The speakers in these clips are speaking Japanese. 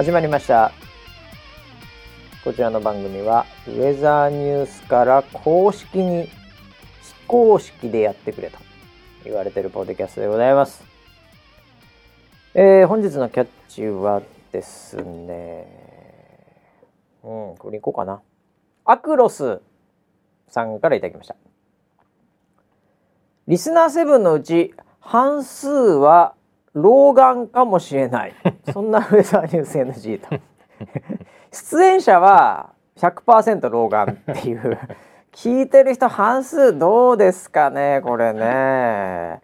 始まりました。こちらの番組はウェザーニュースから公式に非公式でやってくれと言われてるポッドキャストでございます、えー本日のキャッチはですねうんこれいこうかな。アクロスさんからいただきました。リスナー7のうち半数は老眼かもしれない。そんなウェザーニュース NG と。出演者は100%老眼っていう聞いてる人半数どうですかねこれね。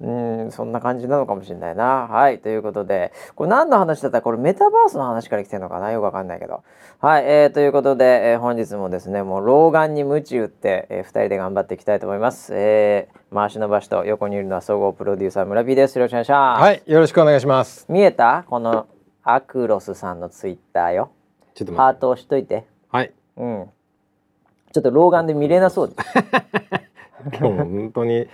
うんそんな感じなのかもしれないな。はいということでこれ何の話だった？らこれメタバースの話から来てるのかな？よくわかんないけど。はい、えー、ということで、えー本日もですねもう老眼に鞭打って、えー、2人で頑張っていきたいと思います、えー、回しの場所と横にいるのは総合プロデューサー村 P です。よろしくお願いします、はい、よろしくお願いします。見えた？このアクロスさんのツイッターよ。ちょっと待って。ハート押しといて。はい、うんちょっと老眼で見れなそうです。今日も本当に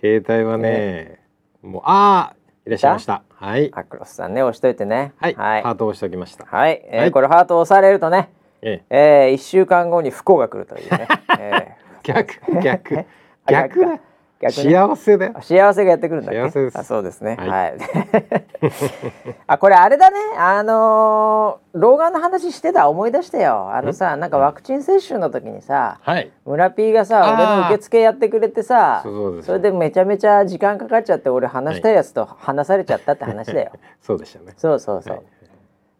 携帯はね、もうああいらっしゃいました。はい、アクロスさんね押しといてね。はい、はい、ハートを押しておきました。はい。えーはい。これハート押されるとね、ええ、えー、1週間後に不幸が来るというね、え 逆逆。あ逆だ。逆。ー逆ね幸せだよ。幸せがやってくるんだ幸せです。あそうですね。は、はい。い あこれあれだね。あのー老眼の話してた思い出したよ。あのさなんかワクチン接種の時にさはい、村 P がさ俺の受付やってくれてさそうそうです。それでめちゃめちゃ時間かかっちゃって俺話したいやつと話されちゃったって話だよ、そうでしたね。そうそうそう、はい。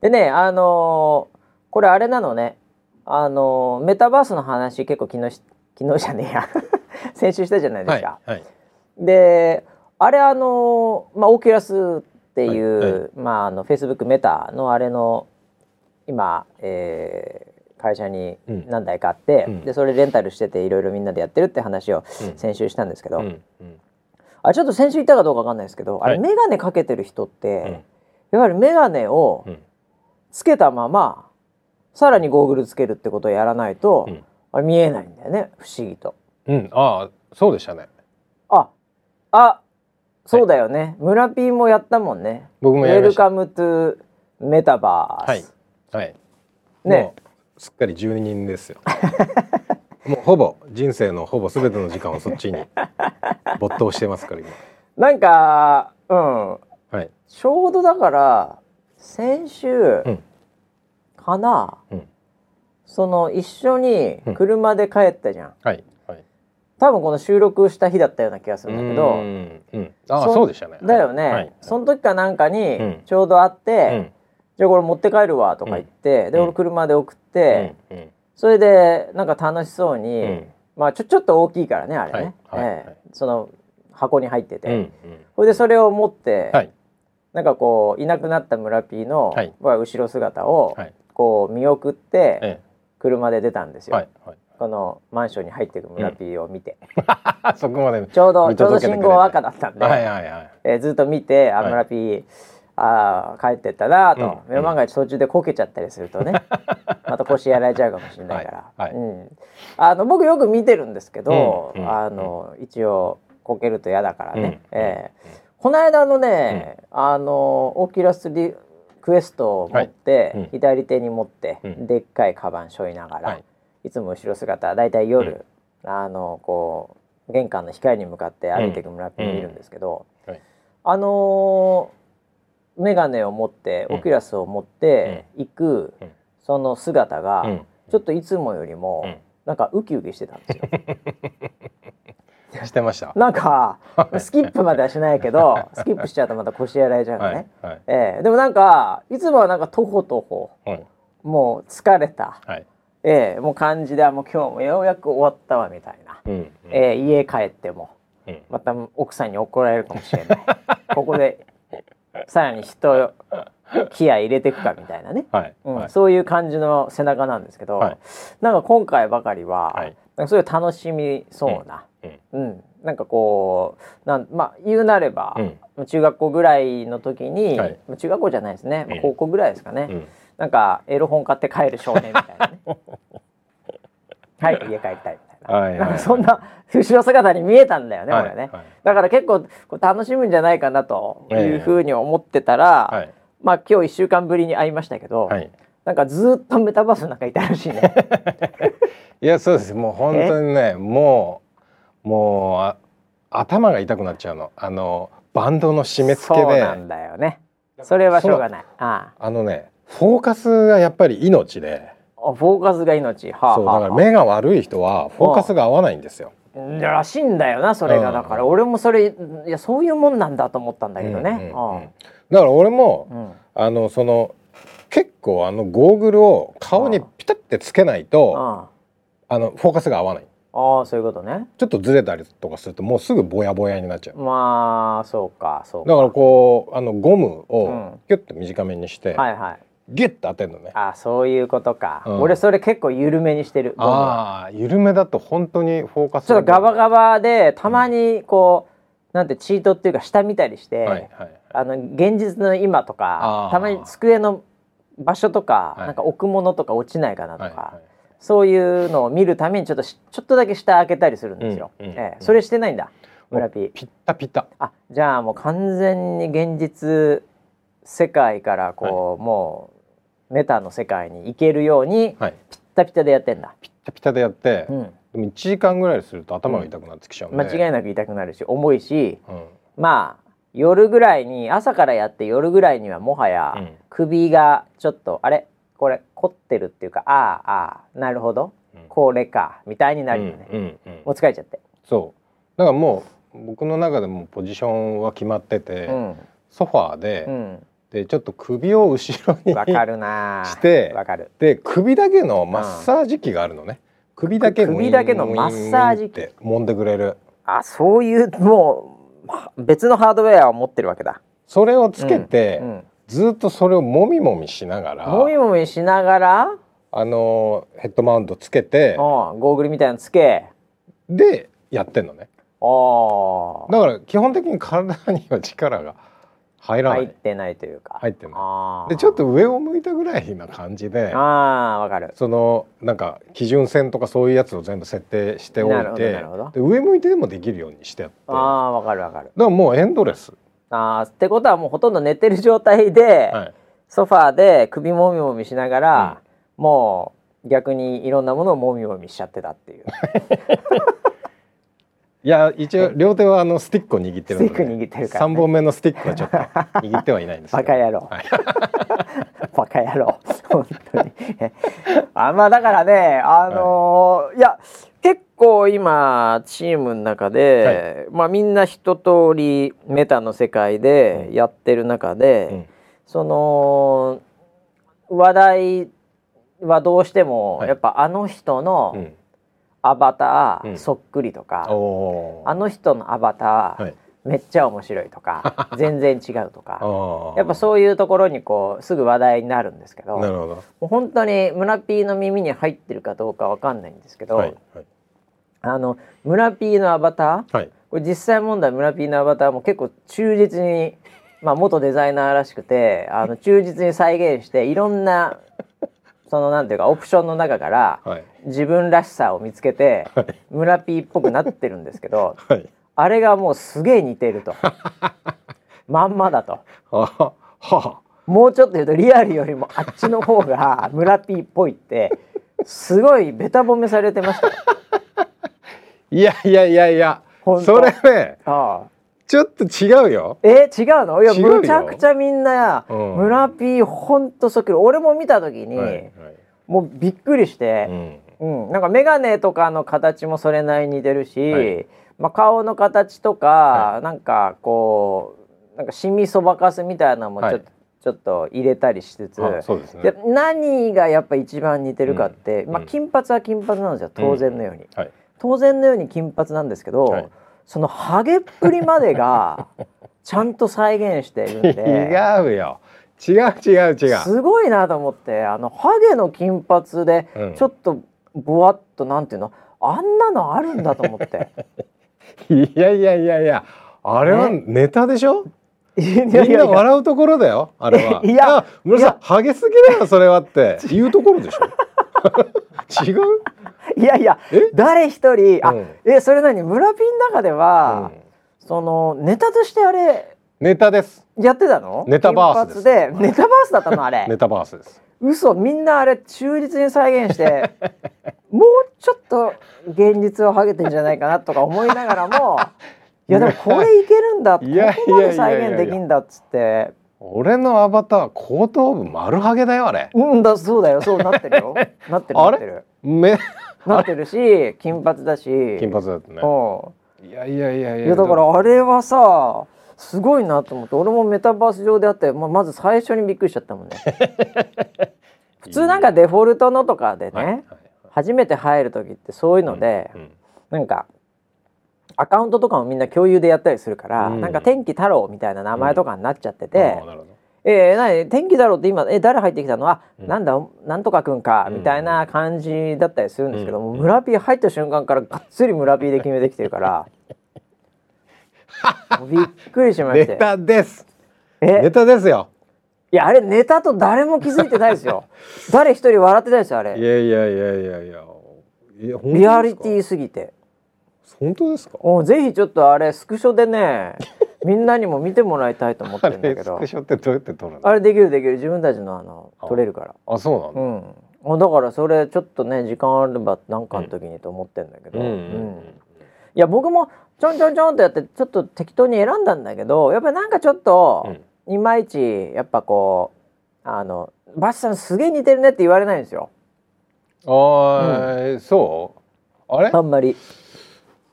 でねあのーこれあれなのね。あのーメタバースの話結構昨日し昨日じゃねえや 先週したじゃないではい、すか、はい、であれあのまあオーキュラスっていう、はいはい。まああのフェイスブックメタのあれの今、えー会社にうん。何台かあって、うん。でそれレンタルしてていろいろみんなでやってるって話をうん。先週したんですけど、うん、うん、あちょっと先週言ったかどうかわかんないですけど、あれはい眼鏡かけてる人って、うん。やはり眼鏡をうん、つけたままさらにゴーグルつけるってことをやらないと、うん。あれ見えないんだよね不思議と。うん、ああ、そうでしたね。ああそうだよね、村 P もやったもんね僕もウやりました。ェルカムトゥメタバース、はい、はい。ねもうすっかり12人ですよ。もうほぼ人生のほぼすべての時間をそっちに 没頭してますから今。なんかうんはい。ちょうどだから先週うんかな、うんその一緒に車で帰ったじゃん、はい。はい。多分この収録した日だったような気がするんだけどうん、うん、ああそそうでしたね。だよね、はい。その時かなんかにうん。ちょうど会って、うん。じゃあこれ持って帰るわとか言って、でうん。俺車で送って、それでなんか楽しそうに、うん。まあちょちょっと大きいからねあれね、はい。はい。ええ。その箱に入ってて、それでそれを持って、はい。なんかこういなくなった村 P の、はい。まあ後ろ姿をはい。こう見送ってえ車で出たんですよ、えはい。はい。このマンションに入っていく村 P を見て、そこまで。ちょうど見ちょうど信号赤だったんで、はいはいはい。えーずっと見てあはい。村あー帰ってったなと、うん。目の万が一途中でこけちゃったりするとね。また腰やられちゃうかもしれないから、はい。はい。うん、あの僕よく見てるんですけど、うん。うん。あの一応こけると嫌だからね、うん。えーこの間のね、あのオーキュラスリクエストを持って、はい。うん。左手に持って、うん。でっかいカバン背負いながら、はいい、つも後ろ姿だいたい夜、あのこう玄関の光に向かって歩いていく村 P 見るんですけど、はい。あのー、眼鏡を持って、うん。オキュラスを持って行く、うん。その姿が、うん。ちょっといつもよりも、うん。なんかウキウキしてたんですよ。してました。なんかスキップまではしないけどスキップしちゃうとまた腰やられちゃうのね。はい。はい。ええ。でもなんかいつもはなんかとことこはい。もう疲れた、はい。ええもう感じであもう今日もようやく終わったわみたいな、うんうん。ええ家帰ってもうん。また奥さんに怒られるかもしれない。ここでさらに人気合い入れていくかみたいなね、はいうんはい。そういう感じの背中なんですけど、はい。なんか今回ばかりは、はい。なんかそういう楽しみそうな、うんうん。なんかこうなんまあ言うなれば、うん。中学校ぐらいの時に、はい。中学校じゃないですね、まあうん。高校ぐらいですかね、うんなんかエロ本買って帰る少年みたいなね。はい家帰りたいみたいな,、はいはいはい。なんかそんな後ろ姿に見えたんだよね、はい俺ね、はいだから結構こう楽しむんじゃないかなというふうに思ってたら、はい。まあ今日一週間ぶりに会いましたけど、はい。なんかずっとメタバースの中いたらしいね。いやそうです。もう本当にねもうもうあ頭が痛くなっちゃうの。あのバンドの締め付けで。そうなんだよね。それはしょうがない。ああのねフォーカスがやっぱり命であ、フォーカスが命。はあ、そうはあ、だから目が悪い人はフォーカスが合わないんですよ。らしいんだよな、それが、うんだから、俺もそれ、いや、そういうもんなんだと思ったんだけどね。うんうんうんだから俺もうんうんあのその結構あのゴーグルを顔にピタッてつけないとああのフォーカスが合わないああ、そういうことね。ちょっとずれたりとかするともうすぐぼやぼやになっちゃうまあ、そうか、そうか。だからこうあのゴムうをんキュッと短めにしてはいはい。ギュッと当てるのね。あそういうことか、うん。俺それ結構緩めにしてる。ああ緩めだと本当にフォーカスちょっとガバガバでたまにこう、なんてチートっていうか下見たりして、はいはいあの現実の今とかたまに机の場所とか、はい。なんか置くものとか落ちないかなとか、はいはそういうのを見るためにちょっとしちょっとだけ下開けたりするんですよ。うんうんええ。それしてないんだ。村ピー。ピッタピタ。あじゃあもう完全に現実世界からこう、もうメタの世界に行けるようにはい。ピッタピタでやってんだ。ピッタピタでやって、うん、でも1時間ぐらいすると頭が痛くなってきちゃうんで、間違いなく痛くなるし重いし。うん。まあ夜ぐらいに朝からやって夜ぐらいにはもはやうん。首がちょっと、あれ？これ凝ってるっていうかああああなるほど。うん。これか。みたいになるよね、うんうんうん。もう疲れちゃって、そう。だからもう僕の中でもポジションは決まってて、うん。ソファーで,、うんでちょっと首を後ろにわかるな。してわかる。で首だけのマッサージ機があるのね、首だけ首だけのマッサージ機。揉んでくれる。あそういうもう別のハードウェアを持ってるわけだ。それをつけて、うんうん。ずっとそれをもみもみしながらもみもみしながら？あのヘッドマウントつけてうんゴーグルみたいなのつけ。でやってんのね。あ。だから基本的に体には力が入らない、入ってないというか。入ってない。でちょっと上を向いたぐらいな感じでああわかる。そのなんか基準線とかそういうやつを全部設定しておいてで上向いてでもできるようにしてやって。だかああわかるわかる。らもうエンドレス、あーってことはもうほとんど寝てる状態で、はい、ソファーで首もみもみしながら、もう逆にいろんなものをもみもみしちゃってたっていう いや一応両手はあのスティックを握ってるのでスティック握ってるからね。3本目のスティックはちょっと握ってはいないんですけど。バカ野郎。はい。バカ野郎。本当に。あまあだからねあのーい。や結構今チームの中で、まあみんな一通りメタの世界でやってる中で、うん。その話題はどうしても、はい。やっぱあの人のうんアバター、うん。そっくりとか、おー。あの人のアバター、はい。めっちゃ面白いとか 全然違うとか。やっぱそういうところにこうすぐ話題になるんですけどなるほど。もう本当に村 P の耳に入ってるかどうかわかんないんですけど、はいはい。あの村 P のアバターはい。これ実際問題村 P のアバターも結構忠実に、まあ、元デザイナーらしくてあの忠実に再現していろんなそのなんていうかオプションの中からはい。自分らしさを見つけてはい。村 P っぽくなってるんですけどはい。あれがもうすげえ似てると。まんまだと。ははもうちょっと言うとリアルよりもあっちの方が村 P っぽいってすごいベタ褒めされてましたよ。いやいやいやいやそれねああちょっと違うよ。え違うの？いやむちゃくちゃみんな、うん。村 P ほんとそっくり俺も見た時に、はいはい。もうびっくりしうて、ん。うん。なんか眼鏡とかの形もそれなりに似てるし、はい。まあ、顔の形とか、はなんかこうなんかシミそばかすみたいなのもちょっと,、はい。ちょっと入れたりしつつ、あそうですね。で何がやっぱ一番似てるかって、まあ、うん金髪は金髪なんですよ。当然のように、はい。当然のように金髪なんですけど、はいそのハゲっぷりまでが ちゃんと再現してるんで。違うよ。違う違う違う。すごいなと思ってあのハゲの金髪でうん。ちょっとぼわっとなんていうのあんなのあるんだと思って。いやいやいやいやあれはネタでしょ？いやいみんな笑うところだよあれは。いやあ村さんハゲすぎだよそれはって。言うところでしょ？違う？いやいやえ？誰一人あ、うん。えそれ何？村ピンの中では、うん。そのネタとしてあれネタです。やってたの？ネタバースでネタバースだったの？あれ。ネタバースです。嘘みんなあれ忠実に再現して もうちょっと現実をハゲてんじゃないかなとか思いながらもいやでもこれいけるんだ。ここまで再現できんだっつって俺のアバター後頭部丸ハゲだよあれ。うんだそうだよそうなってるよ。なってるあれ？なってる。目なってるし金髪だし。金髪だったね。うん。いやいやいやいや。いやだからあれはさすごいなと思って俺もメタバース上であって、まあ、まず最初にびっくりしちゃったもんね。普通なんかデフォルトのとかでね、はいはい初めて入る時ってそういうので、うん。なんかアカウントとかもみんな共有でやったりするから、うん。なんか天気太郎みたいな名前とかになっちゃってて、あーなるほど。えー、なに天気太郎って今え誰入ってきたの？あ、うん。なんだなんとかくんかうんみたいな感じだったりするんですけども、うん村 P 入った瞬間からがっつり村 P で決めてきてるから びっくりしまして。ネタです。ネえタですよ。いやあれネタと誰も気づいてないですよ。誰一人笑ってないですよあいれやいやいやいやいや。いやリアリティすぎて本当ですか？ぜひちょっとあれスクショでね みんなにも見てもらいたいと思ってあるんだけど。れスクショってどうやって撮るの？あれできるできる。自分たちのあのあ。撮れるから。あそうなんだ、うん。あだからそれちょっとね時間あればなんかの時にと思ってんだけど、うんうんうん。いや僕もちょんちょんちょんとやってちょっと適当に選んだんだけどやっぱりなんかちょっと、いまいちやっぱこうあのバシさんすげえ似てるねって言われないんですよ。あー、そう？あれ？あんまり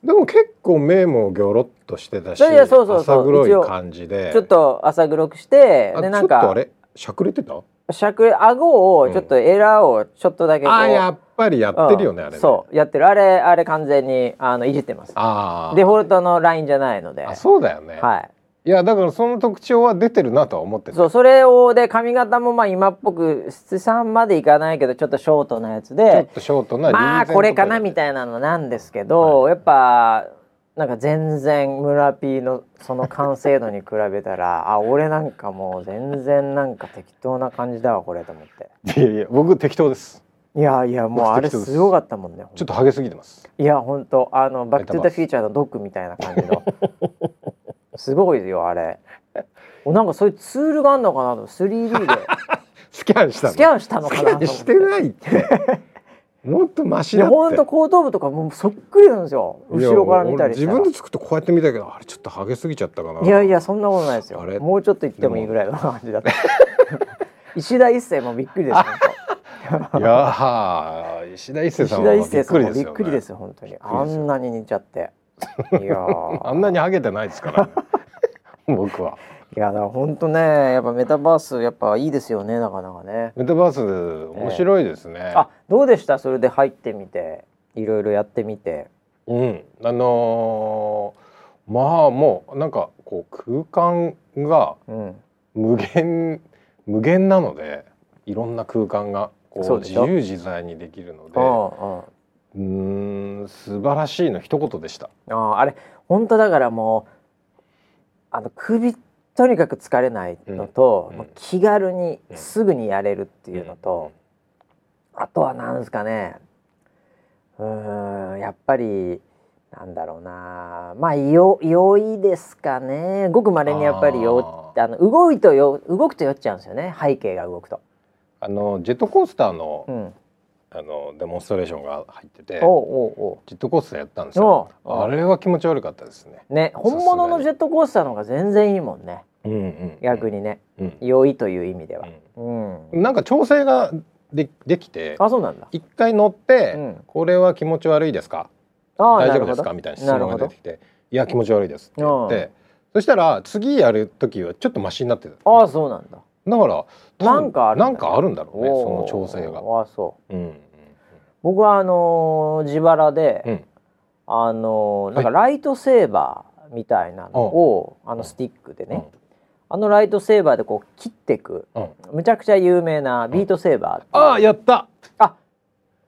でも結構目もギョロっとしてたしそうそうそう。浅黒い感じで。ちょっと浅黒くしてあでなんかちょっとあれ？しゃくれてた？しゃくれ顎をちょっとエラーをちょっとだけこう、あーやっぱりやってるよね、うん。あれね。そうやってる。あれあれ完全にあのいじってます。デフォルトのラインじゃないので。あそうだよね、はいいやだからその特徴は出てるなとは思ってた。そうそれをで髪型もまあ今っぽく七三までいかないけどちょっとショートなやつちょっでとショートなまあこれかなみいたいなのなんですけど、やっぱなんか全然村 P のその完成度に比べたら あ俺なんかもう全然なんか適当な感じだわこれと思って。ないやいや僕適当です。いやいやもうあれすごかったもんねちょっとハゲすぎてます。いや本当あのバック・トゥ・ザ・フューチャーのドッグみたいな感じの すごいよあれ。おなんかそういうツールがあるのかなと 3D で。スキャンしたの？スキャンしたのかなして。てないって。もっとマシだって。本当後頭部とかもうそっくりなんですよ。後ろから見たり自分で作ってこうやって見たけどあれちょっとハゲすぎちゃったかな。いやいやそんなことないですよ。もうちょっと言ってもいいぐらいの感じだった。石田一世もびっくりです本 いやー石田一当世さんもびっくりですよ、ね、くりですよ本当に。あんなに似ちゃっていやー。あんなにハゲてないですから、ね、僕は。いやだから本当ねやっぱメタバースやっぱいいですよねなかなかね。メタバース面白いですね、あどうでした？それで入ってみていろいろやってみて。うん。あのーまあもうなんかこう空間がうん。無限無限なのでいろんな空間がこそう自由自在にできるのでうん素晴らしいの一言でした。あーあれ本当だからもうあの首とにかく疲れないのと、うん気軽にうんすぐにやれるっていうのと、あとはなんですかね。うーんやっぱりなんだろうな。まあよ酔いですかね。ごくまれにやっぱりよああの動いとよ動くと酔っちゃうんですよね。背景が動くと。あのジェットコースターの,、うん、あのデモンストレーションが入ってておうおうおう。ジェットコースターやったんですよ。あれは気持ち悪かったですね。ね本物のジェットコースターの方が全然いいもんね。うんうん、逆にね。うん、酔いという意味では。うん。うん。なんか調整がでできてあそうなんだ。一回乗って、うん。これは気持ち悪いですか？あー大丈夫ですか？みたいな質問が出てきて「いや気持ち悪いです」って言ってそしたら次やる時はちょっとマシになってた。ああそうなんだ。だからなんかあるんだなんかあるんだろうねその調整が。ああそう。うん僕はあのー自腹で、うん。あのーなんかライトセーバーみたいなのを、あのスティックでね、あのライトセーバーでこう切っていくうん。うんむちゃくちゃ有名なビートセーバーああやった。あ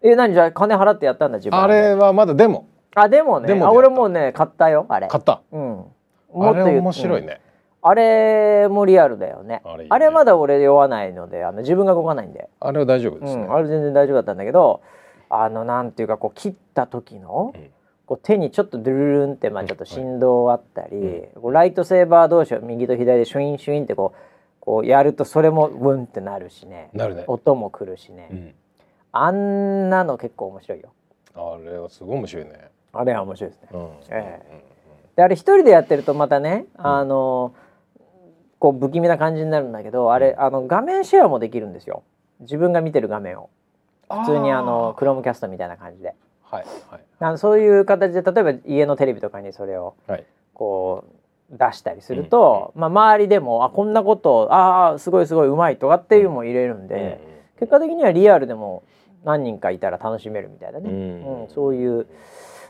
え何じゃあ金払ってやったんだ自分あれはまだでも。あでもね。でも俺もうね買ったよあれ。買った。うん。あれ言う面白い、うんねあれもリアルだよね。あれいいね。あれまだ俺酔わないのであの自分が動かないんで、あれは大丈夫ですね。うん、あれ全然大丈夫だったんだけどあのなんていうかこう切った時の、うん。こう手にちょっとドゥルルンってまあちょっと振動あったり、こうライトセーバー同士を右と左でシュインシュインってこうこうやるとそれもウンってなるしね。なるね。音も来るしね、うん。あんなの結構面白いよ。あれはすごい面白いね。あれは面白いですね。うん。えであれ一人でやってるとまたね、あのこう不気味な感じになるんだけどあれあの画面シェアもできるんですよ。自分が見てる画面を。普通にあのクロームキャストみたいな感じで。はいはい。あのそういう形で例えば家のテレビとかにそれをはい。こう出したりすると、まあ、周りでもあこんなことああすごいすごいうまいとかっていうのも入れるんで、結果的にはリアルでも何人かいたら楽しめるみたいなね、うん。うんそういう、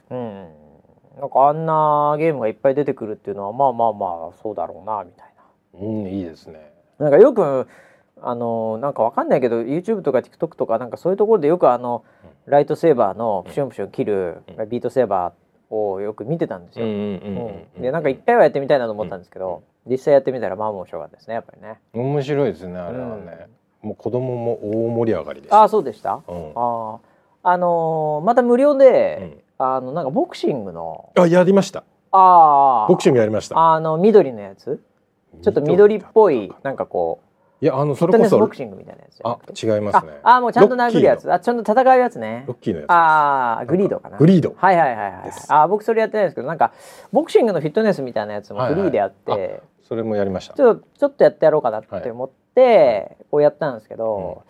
うん、なんかあんなゲームがいっぱい出てくるっていうのはまあまあまあそうだろうなみたいうん、いいですね。な。なんかよくあのなんかわかんないけど YouTube とか TikTok とかなんかそういうところでよくあのライトセーバーのプシュンプシュン切るビートセーバーをよく見てたんですよ。うんうんでなんか一回はやってみたいなと思ったんですけど、実際やってみたらまあ面白かったですねやっぱりね。面白いですねあれはね。もう子供も大盛り上がりです。ああそうでした？ああのーまた無料で、あのなんかボクシングのあやりました。ああボクシングやりました。あの緑のやつちょっと緑っぽいなんかこいやあのそれこそスボクシングみたいなやつあ違いますね。ああもうちゃんと殴るやつあちゃんと戦うやつねロッキーのやつ。ああグリードかなグリード。はいはいはいはいあー僕それやってないですけどなんかボクシングのフィットネスみたいなやつもフリーであって、はいはいそれもやりました。ちょっとちょっとやってやろうかなって思って、こうやったんですけど、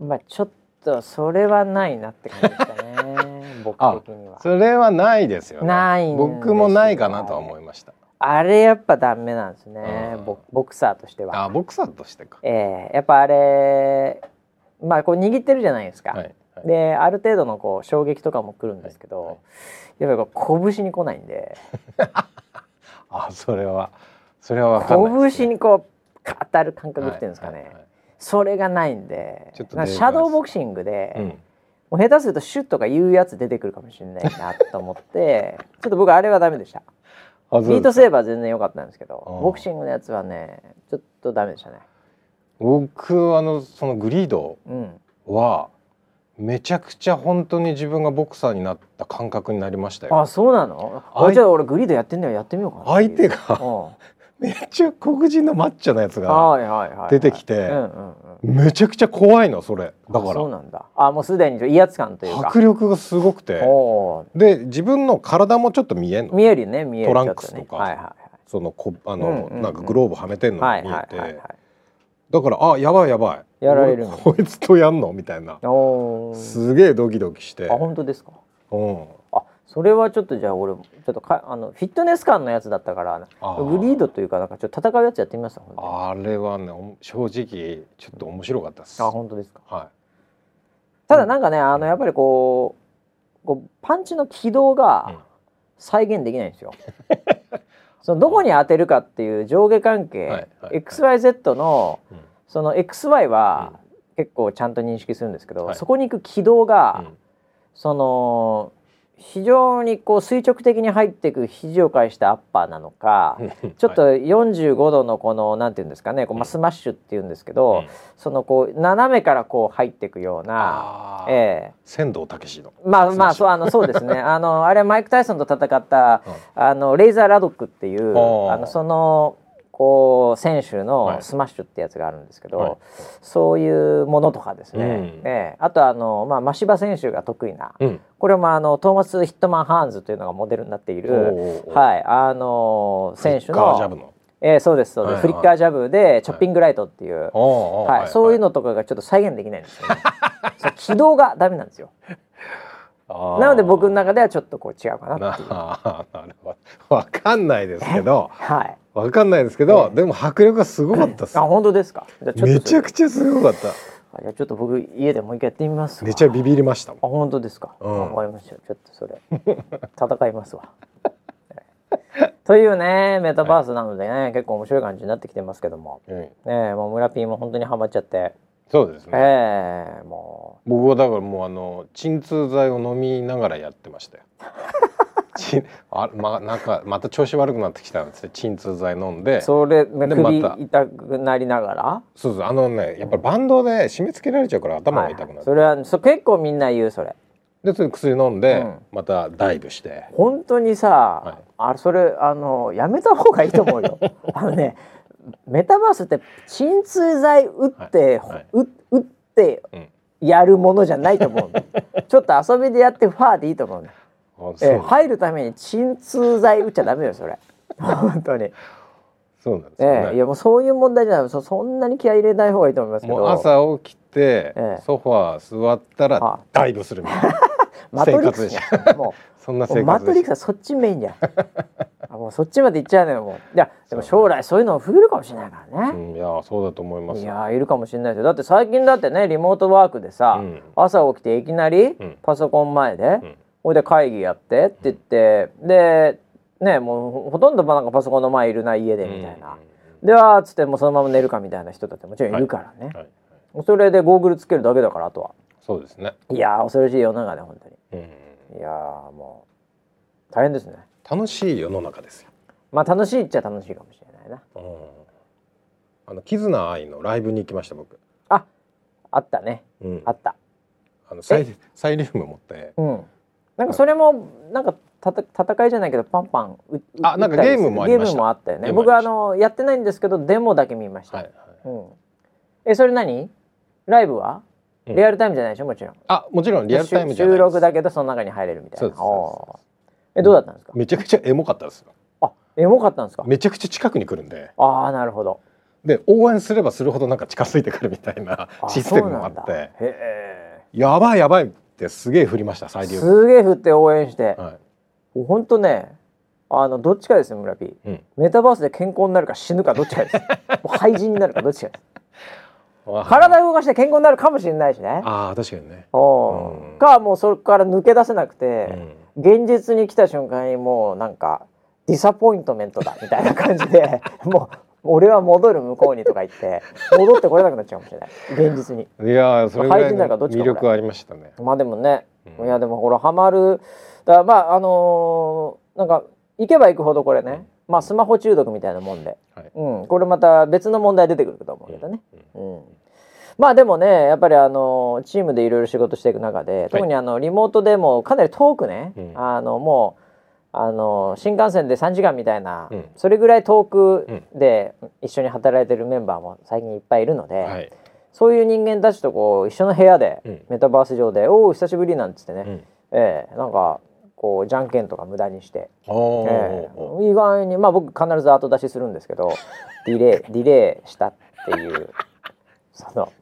まあちょっとそれはないなって感じでしたね 僕的には。それはないですよね。ない僕もないかなとは思いました。あれやっぱダメなんですね、うんボボクサーとしては。あボクサーとしてか。ええやっぱあれまあこう握ってるじゃないですか。はい。はいである程度のこう衝撃とかも来るんですけど、はいはいやっぱりこう拳に来ないんで あそれはそれはわかんないね。拳にこう当たる感覚っていうんですかね、はいはいはいそれがないんでちょっとシャドーボクシングで、うん。もう下手するとシュッとかいうやつ出てくるかもしれないなと思って ちょっと僕あれはダメでしたあミートセーバー全然良かったんですけどボクシングのやつはねちょっとダメでしたね。僕あのそのグリードうん。はめちゃくちゃ本当に自分がボクサーになった感覚になりましたよ。あそうなの？相あじゃあ俺グリードやってんだよやってみようかな相手がうんめっちゃ黒人のマッチョなやつがはいはいはいはい。出てきてめちゃくちゃ怖いのそれ。だかあそうらなんだ。あもうすでに威圧感というか。迫力がすごくて。で自分の体もちょっと見えんの。見えるよね見える。トランクスとか。ちょっね。はいはそのこあの、うんうんうん。なんかグローブはめてんいはいのが見えて、はいはいはい。だからあやばいやばい。やられる俺こいつとやんのみたいな。すげえドキドキして。あ本当ですか？うん。あそれはちょっとじゃあ俺ちょっとかあのフィットネス感のやつだったからグリードというかなんかちょっと戦うやつやってみます本当にあれはねお正直ちょっと面白かったです。あ本当ですか？はただなんかねあのやっぱりこうこうパンチの軌道うん。が再現できないんですよ。そのどこに当てるかっていう上下関係、はいはいはい。XYZ のい、うん。その XY は結構ちゃんと認識するんですけど、はい。そこに行く軌道が、うん。その非常にこう垂直的に入っていく肘を返したアッパーなのか、ちょっとはい。45度のこのなんていうんですかねこうまあスマッシュっていうんですけど、うん。そのこう斜めからこう入っていくような、ええ。千堂武士の。まあまあスそうあのそうですね。あのあれはマイク・タイソンと戦ったうん。あのレイザー・ラドックっていうあのそのこう選手はのい。スマッシュってやつがあるんですけど、はい。そういうものとかですね、うん。ええ。あとあの、まあ、間柴選手が得意なうん。これもあのトーマス・ヒットマン・ハーンズというのがモデルになっている、はい、あの選手のブの。ええそうですそうです、フリッカージャブでチョッピングライトっていう、はいそういうのとかがちょっと再現できないんですよね。軌道がダメなんですよ。なので僕の中ではちょっとこう違うかなっていう。な なるほど。わかんないですけど。はい。わかんないですけど、ええでも迫力がすごかったっすあ本当ですか？めちゃくちちゃすごかったゃ。じゃあちょっと僕家でもう一回やってみますわ。めちゃビビりましたあ本当ですか？うんわかりました。ちょっとそれ戦いますわ。というねメタバースなのでね、結構面白い感じになってきてますけども、うんねもう村ピーも本当にハマっちゃって、そうですね、ええも僕はだからもうあの鎮痛剤を飲みながらやってましたよち あまなんかまた調子悪くなってきたんですね鎮痛剤飲んで。うそれで首痛くなりながら？そうそう。あのねやっぱりバンドで締め付けられちゃうから頭が痛くなって、はい。それはそ結構みんな言うそれ。でそれ薬飲んで、うん。またダイブして。本当にさ、はい。あれそれあのやめた方がいいと思うよ。あのねメタバースって鎮痛剤打って、はい。はい。う打ってうん。やるものじゃないと思うの。ちょっと遊びでやってファーでいいと思う,、ええ入るために鎮痛剤打っちゃダメよそれ。本当に、そうなんですよね、ええいやもうそういう問題じゃない。そそんなに気合い入れない方がいいと思いますけど。もう朝起きて、ええ。ソファー座ったらあ。ダイブするみたいな。マトリックス そんなマトリックスはそっちメインじゃん。あもうそっちまで行っちゃうのよもう。いやでも将来そういうの増えるかもしれないからね。た、うん、いやそうだと思います。いやーいるかもしれないですよ。だって最近だってねリモートワークでさ、うん。朝起きていきなりん。パソコン前で、うんほいで会議やってって言って、でねもうほほとんどなんかパソコンの前いるな家でみたいな、ではーっつってもうそのまま寝るかみたいな人だってもちろんい。るからね、はい。はいそれでゴーグルつけるだけだからあとは。そうですね、いやー恐ろしい世の中で本当うん、にいやーもう大変ですね。楽しい世の中ですよ、まあ楽しいっちゃ楽しいかもしれないな。うん、あのキズナアイのライブに行きました僕、ああったね。うん、あった。あのサイサイリウム持ってうんなんかそれもなんかたた戦いじゃないけどパンパンうあなんかゲームもありました。ゲームもあったよね。僕あのやってないんですけどデモだけ見ました、はいはい。うん、えそれ何？ライブは？うん。リアルタイムじゃないでしょもちろん。あもちろんリアルタイムじゃない収録だけどその中に入れるみたいな。そうですそうあー。えどうだったんですか、めちゃくちゃエモかったですよ。あエモかったんですか？めちゃくちゃ近くに来るんで。ああなるほど。で応援すればするほどなんか近づいてくるみたいなあシステムもあって。へえやばいやばいってすげえ振りましたサイリウムすげえ振って応援して、はい。ほんとねあのどっちかですよ村 P うん。メタバースで健康になるか死ぬかどっちかです。もう廃人になるかどっちかです。あ。体を動かして健康になるかもしれないしね。あー確かにね、おう。うん。かもうそれから抜け出せなくうて、ん。現実に来た瞬間にもうなんかディサポイントメントだみたいな感じで もう俺は戻る向こうにとか言って 戻ってこれなくなっちゃうかもしれない。現実に。いやーそれぐらいのっちか魅力ありましたね。まあでもね、うん。いやでもほらハマる。だからまああのーなんか行けば行くほどこれね、まあスマホ中毒みたいなもんで、はい。うん、これまた別の問題出てくると思うけどね、うん。まあでもねやっぱりあのチームでいろいろ仕事していく中で特にあのリモートでもかなり遠くね、うん。あのもうあの新幹線で3時間みたいな、うん。それぐらい遠くで一緒に働いてるメンバーも最近いっぱいいるので、はい。そういう人間たちとこう一緒の部屋で、うん。メタバース上で「おお久しぶり」なんつってね、うん。ええなんかこうじゃんけんとか無駄にして、ええ。意外にまあ僕必ず後出しするんですけど ディレイディレイしたっていうその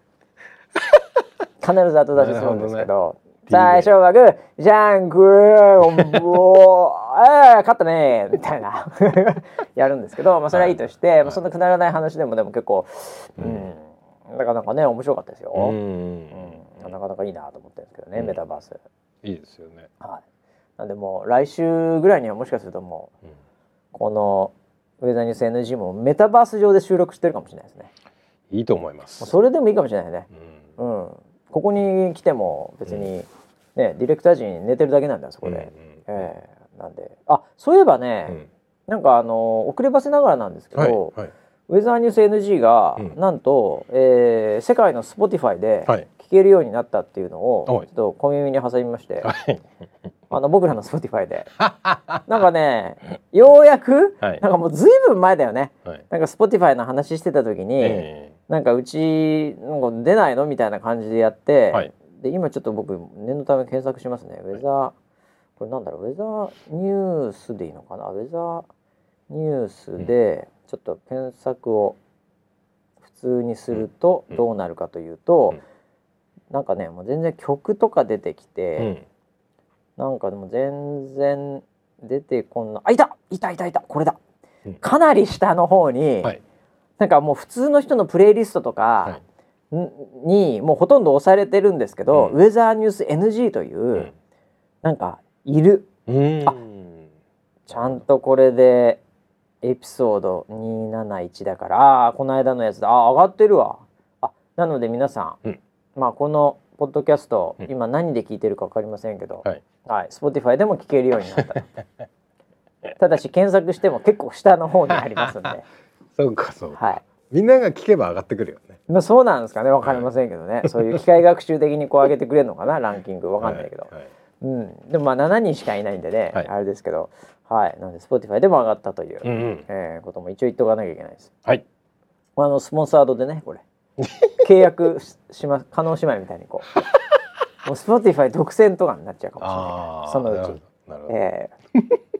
必ず後出しするんですけど。最初はグーじゃんグーおー えー勝ったねみたいな やるんですけど、まあ、それはいいとして、まあ、そんなくだらない話でもでも結構、うん、なかなかね面白かったですよ。うんうんなかなかいいなと思ってるんですけどね、うんメタバース。いいですよね、はい。なんでもう来週ぐらいにはもしかするともううんこのウェザーニュース NG もメタバース上で収録してるかもしれないですね。いいと思いますそれでもいいかもしれないね。うんうん。ここに来ても別に、ねディレクター陣寝てるだけなんだよそこで。うんええなんで。あそういえばね、うん。なんかあの遅ればせながらなんですけど、ウェザーニュース NG が、うん。なんと、えー世界の Spotify ではい聞けるようになったっていうのを、はい。ちょっと小耳に挟みまして、はい。あの僕らの Spotify で。なんかねようやく、はい。なんかもうずいぶん前だよね。はい。なんか Spotify の話してた時に、えなんかうちなんか出ないのみたいな感じでやって、はい。で今ちょっと僕念のため検索しますね。ウェザーこれなんだろう？ウェザーニュースでいいのかな？ウェザーニュースでちょっと検索を普通にするとうん。どうなるかというと、うんなんかねもう全然曲とか出てきーて、なんかでも全然出てこんなあいた！いた！いた！いた！これだ、うん。かなり下の方に、うんはい。なんかもう普通の人のプレイリストとかんにもうほとんど押されてるんですけど、うん。ウェザーニュース NG という、うん。なんかいる。うん。あちゃんとこれでエピソード271だからああーこの間のやつだ。あー上がってるわ。あなので皆さん、うんまあこのポッドキャスト、うん。今何で聞いてるか分かりませんけど、はい。はい、Spotify でも聞けるようになった。ただし検索しても結構下の方にありますんで、そうかそうか。はい。みんなが聞けば上がってくるよね。まあ、そうなんですかね。分かりませんけどね、そういう機械学習的にこう上げてくれるのかなランキング。分かんないけど、はいはいうん、でもまあ7人しかいないんでね、はい。あれですけど。はい。なので Spotify でも上がったという、うんうん。えーことも一応言っておかなきゃいけないです。はい。あのスポンサードでねこれ契約しします加納姉妹みたいにこう。もう Spotify 独占とかになっちゃうかもしれない。そのうち。なるほど。ええ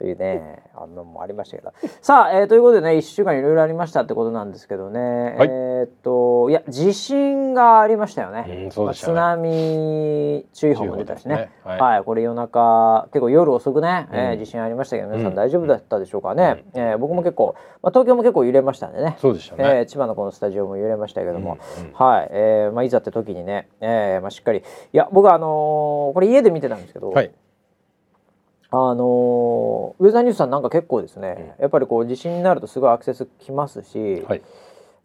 というねあのもありましたけど。さあ、えーということでね1週間いろいろありましたってことなんですけどね、はい。えっといや地震がありましたよね,、うんそうでしたね。津波注意報も出たしね。ね。はい、はいこれ夜中結構夜遅くね、えーうん地震ありましたけど皆さうん。ん大丈夫だったでしょうかね、えー僕も結構、まあ、東京も結構揺れましたんでね。そうでしたね、えー千葉のこのスタジオも揺れましたけども、うんうんはい、えーまあ、いざって時にね、えーまあ、しっかり。いや僕はあのーこれ家で見てたんですけど、はいあのーウェザーニュースさんなんか結構ですね、やっぱりこう地震になるとすごいアクセスきますし、はい。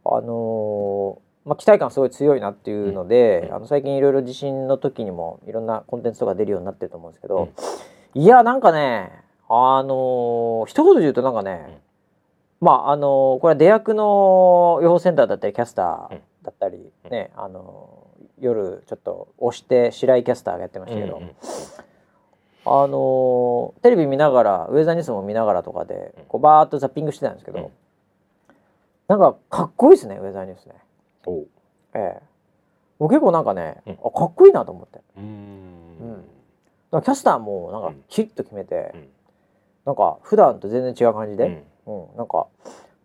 あのーまあ、期待感すごい強いなっていうので、あの最近いろいろ地震の時にもいろんなコンテンツとか出るようになってると思うんですけど、いやなんかねあのー一言で言うとなんかね、まああのーこれは出役の予報センターだったりキャスターだったり、ねあのー夜ちょっと押して白井キャスターがやってましたけど、うんうんあのーテレビ見ながらウェザーニュースも見ながらとかでこうバーッとザッピングしてたんですけど、うん。なんかかっこいいですねウェザーニュースね。ええ、僕結構なんかね、うん。あかっこいいなと思って。うーん。うん。キャスターもなんかうん。キリッと決めて、うん。なんか普段と全然違う感じで、うん。うんなんか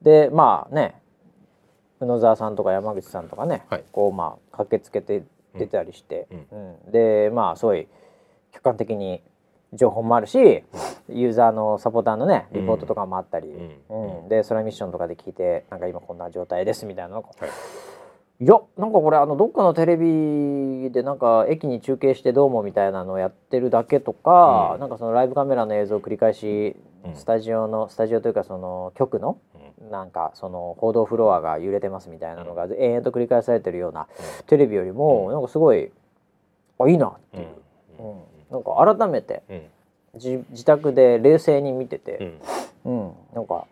でまあね宇野沢さんとか山口さんとかね、はい。こうまあ駆けつけて出たりして、ううん。でまあすごい客観的に情報もあるし、ユーザーのサポーターのねリポートとかもあったり、うん。うん。で空ミッションとかで聞いてなんか今こんな状態ですみたいなのが。はい。いやなんかこれあのどっかのテレビでなんか駅に中継してどうもみたいなのをやってるだけとか、うん。なんかそのライブカメラの映像を繰り返しうん。スタジオのスタジオというかその局のなんかその報道フロアが揺れてますみたいなのが延々と繰り返されてるようなテレビよりもなんかすごいあいいなっていう、うんなんか改めてうん。自自宅で冷静に見てうて、ん。うんなんか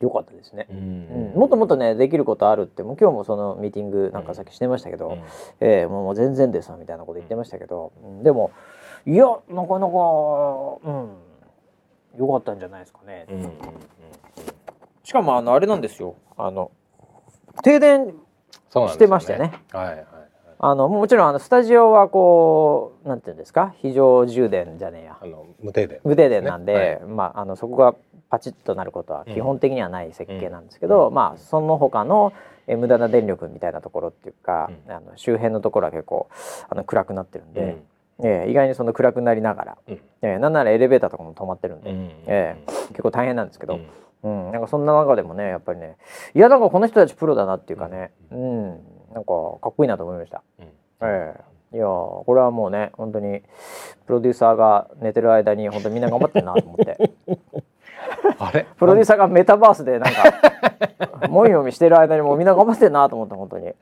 良かったですね。ううん。んもっともっとねできることあるってもう今日もそのミーティングなんかさっきしてましたけど、うん。ええもう全然ですわみたいなこと言ってましたけど、うん。でもいやなかなかうん良かったんじゃないですかね。うんうんしかもあのあれなんですよ。あの停電してましたよね。はいはいはいあのもちろんあのスタジオはこうなんていうんですか？非常充電じゃねえや。あの無停電。無停電なんで、ねまああのそこがパチッとなることは基本的にはない設計なんですけど、まあその他のえ無駄な電力みたいなところっていうか、うあの周辺のところは結構あの暗くなってるんで、うん。ええ意外にその暗くなりながら、うん。ええなんならエレベーターとかも止まってるんで、うんええ結構大変なんですけど、うん。うん。なんかそんな中でもねやっぱりねいやなんかこの人たちプロだなっていうかね、うんなんかかっこいいなと思いました。うん。ええ。いやーこれはもうね本当にプロデューサーが寝てる間に本当みんな頑張ってるなと思って。あれ？プロデューサーがメタバースでなんかもみもみしてる間にもうみんな頑張ってるなと思って本当に。い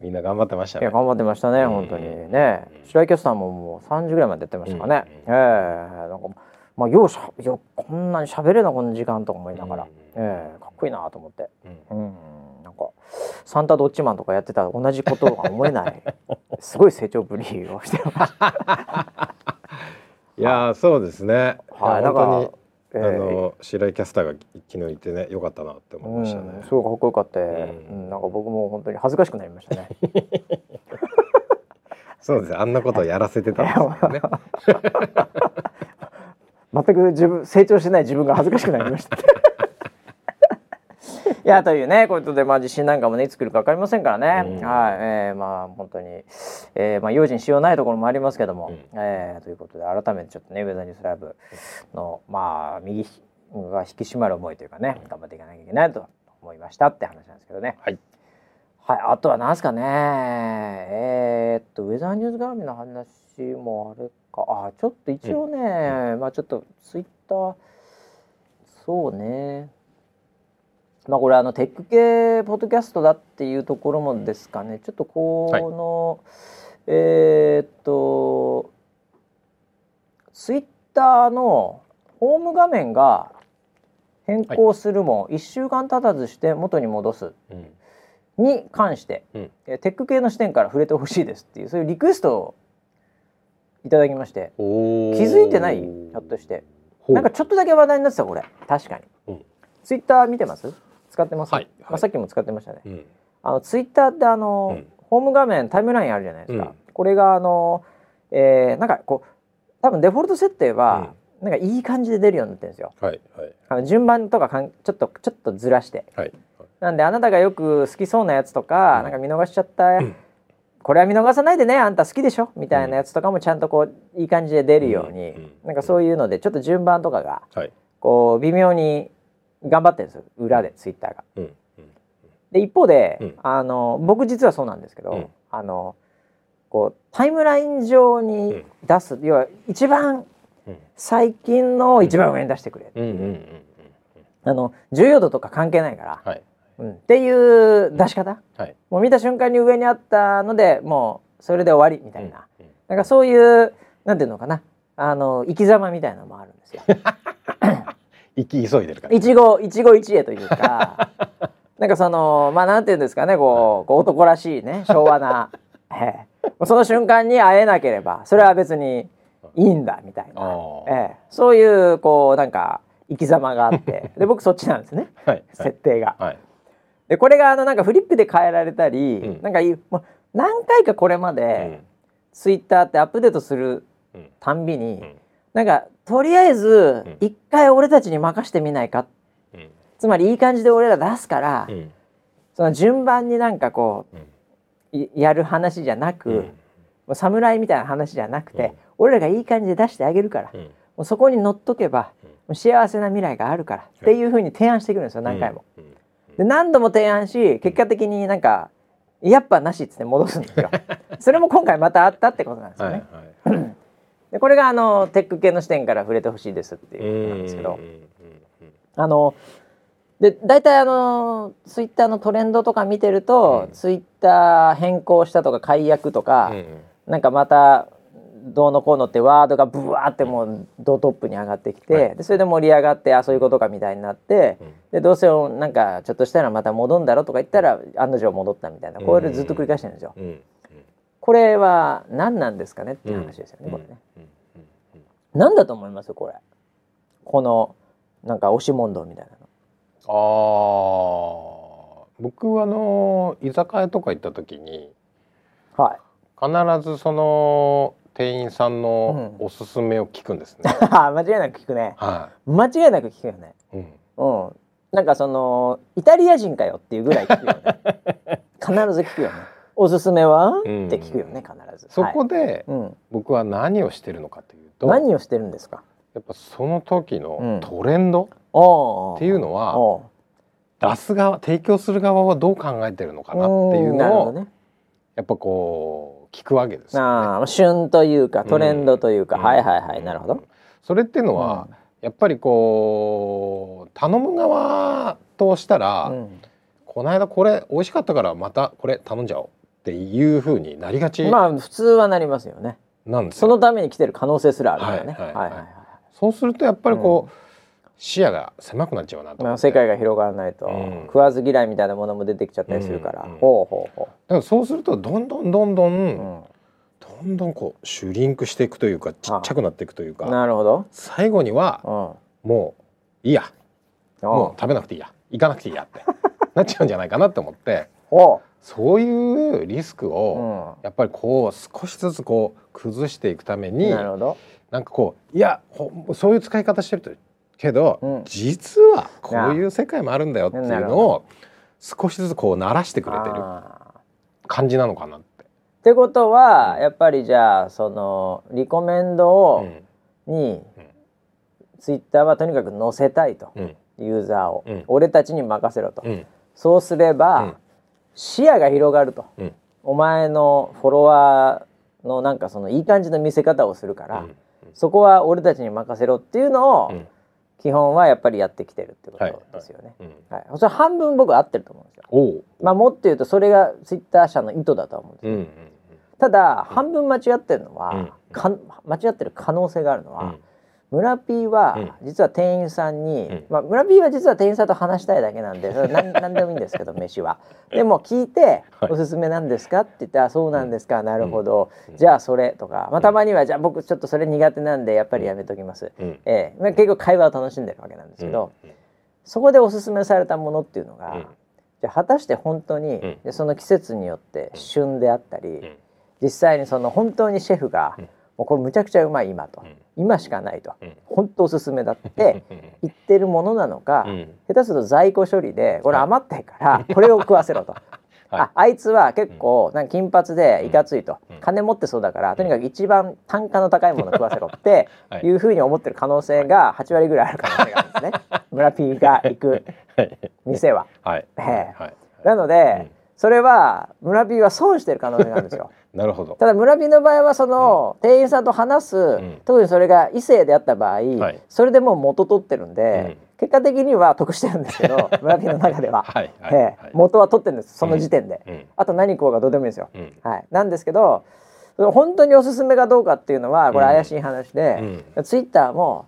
みんな頑張ってましたね。や頑張ってましたねうん。本当に。ね。白井キャスターももう3時ぐらいまでやってましたかね、うん。ええ。なんかまあようしゃよこんなに喋れなこの時間とか思いながら、うん。ええ。かっこいいなと思って。うん。うんかサンタドッジマンとかやってたら同じことが思えない。すごい成長ぶりをしてましたいやーそうですね。はいいや本当にええあの白井キャスターが昨日いてねよかったなって思いましたね。うん、すごいかっこよかった、うん。んなんか僕も本当に恥ずかしくなりましたね。そうですねあんなことをやらせてたんですよね。全く自分成長してない自分が恥ずかしくなりました。いやというねことでまあ地震なんかもねいつ来るか分かりませんからね、うん。はい、えー、まあ本当に、えー、まあ用心しようないところもありますけども、うん。えーということで改めてちょっとねウェザーニュースライブのまあ右が引き締まる思いというかね頑張っていかなきゃいけないと思いましたって話なんですけどね。はい。はい、あとは何ですかね。えー、っと、ウェザーニュース絡みの話もあれか。あ、ちょっと一応ね、まあちょっとツイッター、そうね。まあこれあのテック系ポッドキャストだっていうところもですかね。ちょっとこの、えーっと、ツイッターのホーム画面が変更するも1週間経たずして元に戻す。うん。に関して、うん。えテック系の視点から触れてほしいですっていうそういうリクエストいただきまして。気づいてない？ひょっとして。なんかちょっとだけ話題になってたこれ。確かに、うん。ツイッター見てます？使ってます、はいまあ、さっきも使ってましたね。うん。あのツイッターってあの、うん。ホーム画面タイムラインあるじゃないですか、うん。これがあの、えーなんかこう多分デフォルト設定は、なんかいい感じで出るようになってるんですよ。はいはい。あの順番とかかんちょっとちょっとずらして。はいなんであなたがよく好きそうなやつとか、うん。なんか見逃しちゃった、ん。これは見逃さないでねあんた好きでしょ？みたいなやつとかもちゃんとこういい感じで出るように、うん。うん。なんかそういうのでちょっと順番とかがはい。こう微妙に頑張ってるんですよ。裏でツイッターが。で一方で、うん。あの僕実はそうなんですけど、うん。あのこうタイムライン上に出す、要は一番うん。最近のを一番上に出してくれ、あの重要度とか関係ないから、はい。うん。っていう出し方？はい。もう見た瞬間に上にあったのでもうそれで終わりみたいな、うんうん。なんかそういうなんていうのかな。あの生き様みたいなのもあるんですよ。生き急いでるから。一期一期一会というか。なんかそのまあなんていうんですかねこうこう男らしいね昭和な、ええ。その瞬間に会えなければそれは別にいいんだみたいな、ええ。そういうこうなんか生き様があって。で僕そっちなんですね。はい設定が。はい。でこれがあのなんかフリップで変えられたり、うん。なんかいもう何回かこれまうで、ん。ツイッターってアップデートするうん。たんびに、うんなんかとりあえずうん。一回俺たちに任してみないか。うん。つまりいい感じで俺ら出すから、うん。その順番になんかこうんういやる話じゃなく、うん。もう侍みたいな話じゃなくて、うん。俺らがいい感じで出してあげるから、もうそこに乗っとけば、幸せな未来があるから、っていうふうに提案してくるんですよ何回も。で何度も提案し結果的になんかやっぱなしっつって戻すんですよ。それも今回またあったってことなんですよはいね。はい でこれがあのテック系の視点から触れてほしいですっていうことなんですけど。あので大体あのツイッターのトレンドとか見てると、うん。ツイッター変更したとか解約とか、うん。うんなんかまたどうのこうのってワードがブワーってもうドトップに上がってきて、はい。でそれで盛り上がってあそういうことかみたいになって、うん。でどうせなんかちょっとしたらまた戻んだろとか言ったら案の定戻ったみたいなこれずっと繰り返してるんですよ。これは何なんですかねっていう話ですよね、これね。何だと思いますこれこのなんか押し問答みたいなの。ああ僕はあの居酒屋とか行った時にはい。必ずその店員さんのうんおすすめを聞くんですね。間違いなく聞くね。は間違いなく聞くよね。い。うん。うん。なんかそのイタリア人かよっていうぐらい聞くよね。必ず聞くよね。おすすめは、んって聞くよね必ず。そはいこでうん。僕は何をしてるのかというと、や何をしてるんですか？っぱその時うんのトレンド。っていうのはお出す側提供する側はどう考えてるのかうなっていうのをね。やっぱこう聞くわけですよね。ああ、旬というかトレンドというか、うんはいはいはい、なるほど。それっていうのは、やっぱりこう頼む側としたら、うんこの間これ美味しかったからまたこれ頼んじゃおうっていう風になりがちまあ普通はなりますよね。なんですよ。そのために来てる可能性すらあるからね。はいはいはい。そうするとやっぱりこう、視野が狭くなっちゃうなと。まあ世界が広がらないと、うん。食わず嫌いみたいなものも出てきちゃったりするから、うんうん。ほうほうほだからそうするとどんどんどんどん、う、うん。どんどんこうシュリンクしていくというかちっちゃくなっていくというかなるほど。最後にはうん。もういいや。ももう食べなくていいや。行かなくていいやって。なっちゃうんじゃないかなって思って。ほそういうリスクう。をうやっぱりこう少しずつこう崩していくためん。になるほど。なんかこういやほそういう使い方してるとけど、うん。実はこういう世界もあるんだよっていうのを少しずつこう慣らしてくれてる感じなのかなって。ってことはやっぱりじゃあそのリコメンドを、に、ツイッターはとにかく載せたいと、うん。ユーザーを、うん。俺たちに任せろと、うん。そうすれば、うん視野が広がると、うん。お前のフォロワーのなんかそのいい感じの見せ方をするから、うん。そこは俺たちに任せろっていうのを、うん。基本はやっぱりやってきてるってことですよね。うん。はい。それ半分僕合ってると思うんですよ。まあもっと言うとそれがツイッター社の意図だとは思うんですよ。うんうんただ半分間違ってるのは、うん。か間違ってる可能性があるのは、うん村 P は実は店員さんに、うん、まあ、村 P は実は店員さんと話したいだけなんでそれ 何何でもいいんですけど飯は。でも聞いて「おすすめなんですか?」って言って「あそうなんですか、なるほど、じゃあそれ」とか、まあ、たまには「じゃあ僕ちょっとそれ苦手なんでやっぱりやめときます」ええ。まあ、結構会話を楽しんでるわけなんですけど、そこでおすすめされたものっていうのが、じゃ果たして本当に、でその季節によって旬であったり、実際にその本当にシェフが、もうこれむちゃくちゃうまい今と、今しかないと、本当おすすめだって言ってるものなのか、下手すると在庫処理でこれ余ってからこれを食わせろと。ああいつは結構なんか金髪でいかついと、金持ってそうだからとにかく一番単価の高いものを食わせろって いうふうに思ってる可能性が8割ぐらいある可能性があるんですね。村 P が行く店は。はい。なので、それは村 P は損してる可能性があるんですよ。なるほど。ただ村人の場合はその、店員さんと話す、うん、特にそれが異性であった場合、はい、それでもう元取ってるんで、うん、結果的には得してるんですけど 村人の中では、はいはい、元は取ってるんですその時点で、うん、あと何食おうがどうでもいいですよ、はい、なんですけど本当におすすめかどうかっていうのはこれ怪しい話で、ツイッターも、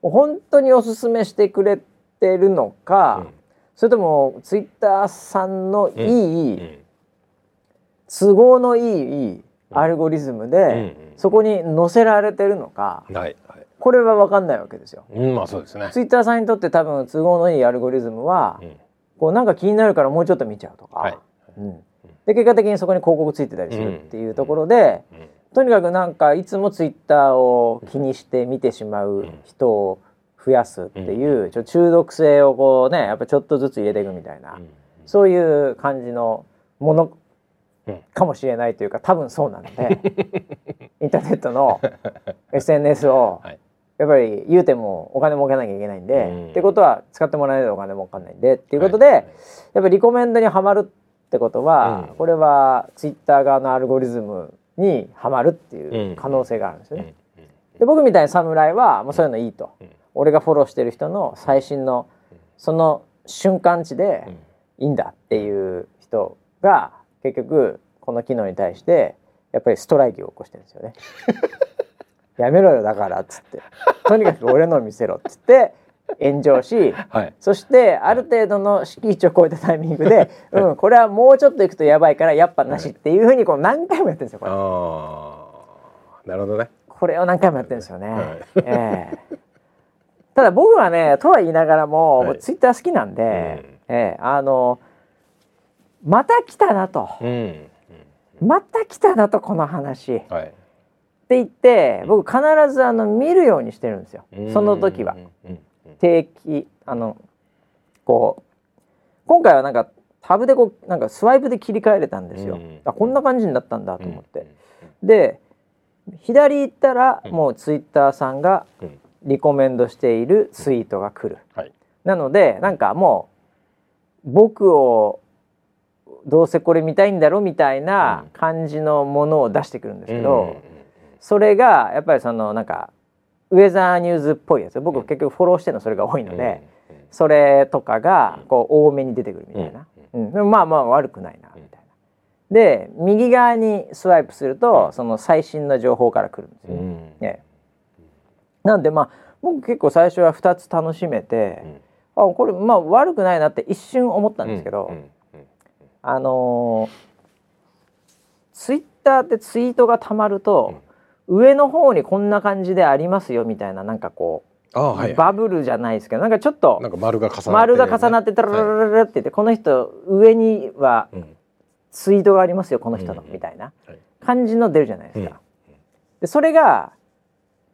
本当におすすめしてくれてるのか、それともツイッターさんのいい、都合のいいアルゴリズムで、そこに載せられてるのか、はい、これは分かんないわけですよ。うん、まあそうですね。ツイッターさんにとって多分都合のいいアルゴリズムは、うん、こうなんか気になるからもうちょっと見ちゃうとか、はい、うん、で結果的にそこに広告ついてたりするっていうところで、うん、とにかくなんかいつもツイッターを気にして見てしまう人を増やすっていう、ちょ中毒性をこうねやっぱちょっとずつ入れていくみたいな、そういう感じのものかもしれないというか多分そうなので インターネットの SNS をやっぱり言うてもお金儲けなきゃいけないんで、うん、ってことは使ってもらえないとお金儲かんないんでっていうことで、はい、やっぱりリコメンドにはまるってことは、うん、これはツイッター側のアルゴリズムにはまるっていう可能性があるんですよね。で僕みたいな侍はもうそういうのいいと、俺がフォローしてる人の最新のその瞬間値でいいんだっていう人が結局この機能に対してやっぱりストライキを起こしてるんですよね。やめろよだからっつってとにかく俺の見せろっつって炎上し、はい、そしてある程度の敷地を超えたタイミングで、うん、これはもうちょっといくとやばいからやっぱなしっていうふうにこう何回もやってるんですよこれ。なるほどね。これを何回もやってるんですよね。はい、えー、ただ僕はねとは言いながらも、はい、ツイッター好きなんで、うん、えー、あのまた来たなと、うん、また来たなとこの話、はい、って言って僕必ずあの見るようにしてるんですよ。その時は。定期あのこう今回はなんかタブでこうなんかスワイプで切り替えれたんですよ。あこんな感じになったんだと思って。で左行ったらもうツイッターさんがリコメンドしているツイートが来る。はい、なのでなんかもう僕をどうせこれ見たいんだろうみたいな感じのものを出してくるんですけど、それがやっぱりそのなんかウェザーニューズっぽいやつ。僕結局フォローしてるのそれが多いので、それとかがこう多めに出てくるみたいな、うん、でもまあまあ悪くないなみたいな。で右側にスワイプするとその最新の情報から来るんですよ。ね。ねなんでまあ僕結構最初は2つ楽しめて、あこれまあ悪くないなって一瞬思ったんですけど、あのツイッターってツイートがたまると、うん、上の方にこんな感じでありますよみたいななんかこう、はいはい、バブルじゃないですけどなんかちょっとなんか丸が重なって、ね、丸が重なってタララララって言って、はい、この人上にはツイートがありますよこの人の、みたいな感じの出るじゃないですか。でそれが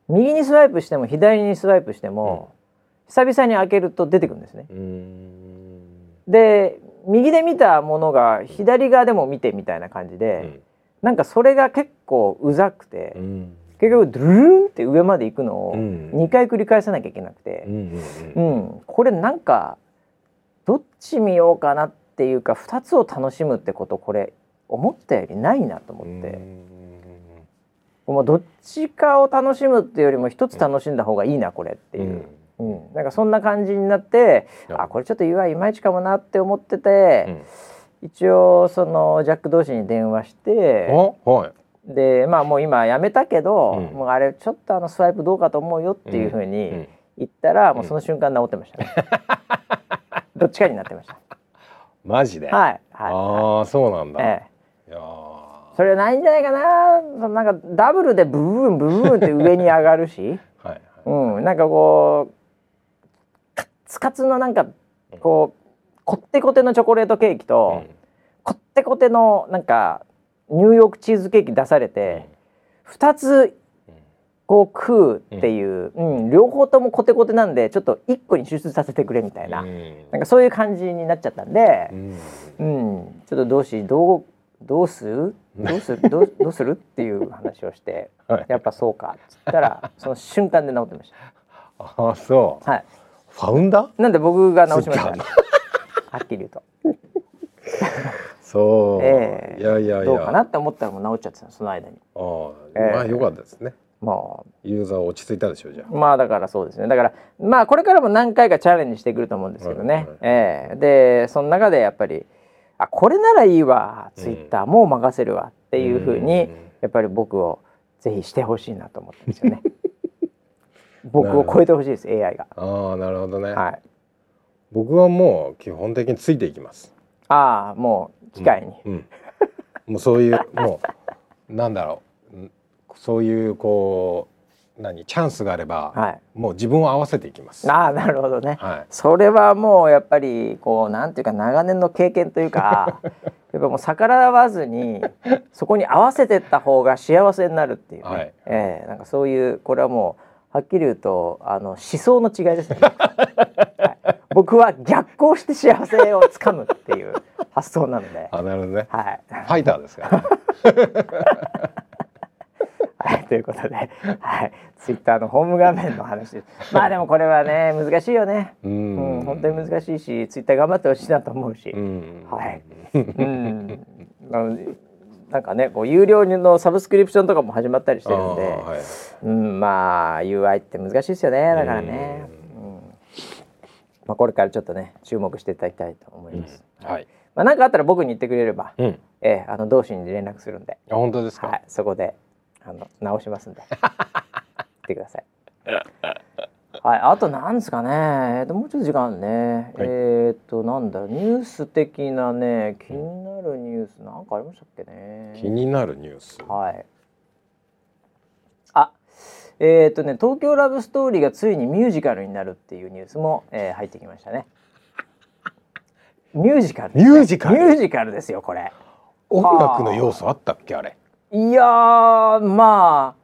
右にスワイプしても左にスワイプしても、久々に開けると出てくるんですね。で右で見たものが左側でも見てみたいな感じで、うん、なんかそれが結構うざくて、うん、結局ドゥルンって上まで行くのを2回繰り返さなきゃいけなくて、うん、うん、これなんかどっち見ようかなっていうか2つを楽しむってことこれ思ったよりないなと思って。もうどっちかを楽しむっていうよりも一つ楽しんだ方がいいなこれっていう。うん、なんかそんな感じになって、あこれちょっと UI いまいちかもなって思ってて、うん、一応そのジャック同士に電話して、はい、でまあもう今やめたけど、うん。もうあれちょっとあのスワイプどうかと思うよっていうふううにん。言ったら、もうその瞬間治ってましたね。どっちかになってました。マジで、はい。はい。ああそうなんだ、ええ。いやーそれはないんじゃないかな。そのなんかダブルでブーンブーンって上に上がるし、はいはい。うん、なんかこうカッツカツのなんかこうこってこてのチョコレートケーキと、こってこてのなんかニューヨークチーズケーキ出されて、二つこう食うっていう、うん。両方ともコテコテなんでちょっと一個に集中させてくれみたいな、うん。なんかそういう感じになっちゃったんでう、ん。うん。ちょっとどうしどうどうする？どうする？どうどうする？っていう話をして、はい。やっぱそうか。っつったらその瞬間で治ってましああそう。た。はい。ファウンダー？なんで僕が治しました、ね。はっきり言うと、そう、ええ。いやいやいや。どうかなって思ったらもう治っちゃってたのその間に。ああ、ええ。まあ良かったですね。まユーザー落ち着いたでしょうじゃあ。まあだからそうですね。だからまあこれからも何回かチャレンジしてくると思うんですけどね。はいはい。ええ。でその中でやっぱりあこれならいいわツイッターもう任せるわっていうふうに、うん。やっぱり僕をぜひしてほしいなと思ってるんですよね。僕を超えてほしいです AI が。ああなるほどね、はい。僕はもう基本的についていきます。ああもう機械に。うん、うん。もうそういうもうなんだろうん。そういうこう何チャンスがあれば、はい。もう自分を合わせていきます。ああなるほどね。はい。それはもうやっぱりこうなんていうか長年の経験というか やっぱもう逆らわずにそこに合わせてった方が幸せになるっていうね、はい。ええなんかそういうこれはもうはっきり言うとあの思想の違いですね、はい。僕は逆行して幸せをつかむっていう発想なので、あなるほどね。はい、ファイターですから、ね、はい、ということで、はい、ツイッターのホーム画面の話です。まあでもこれはね難しいよね。ううんん、本当に難しいし、ツイッター頑張ってほしいなと思うし。うんはい。うん。なんかね、こう有料のサブスクリプションとかも始まったりしてるんで、はいうん、まあ UI って難しいですよね。だからね。うん。まあこれからちょっとね注目していただきたいと思います。はいまあ何かあったら僕に言ってくれれば、うんええあの同志に連絡するんで、あ本当ですか、はい、そこであの直しますんで、言ってください。はい、あとなんですかね、えーともうちょっと時間ね。はいえっ、となんだろうニュース的なね気になるニュースなんかありましたっけね。気になるニュース？はい。あ、えっ、とね東京ラブストーリーがついにミュージカルになるっていうニュースも、えー入ってきましたね。ミュージカルね、ミュージカル？ミュージカルですよこれ。音楽の要素あったっけあれ？いやーまあ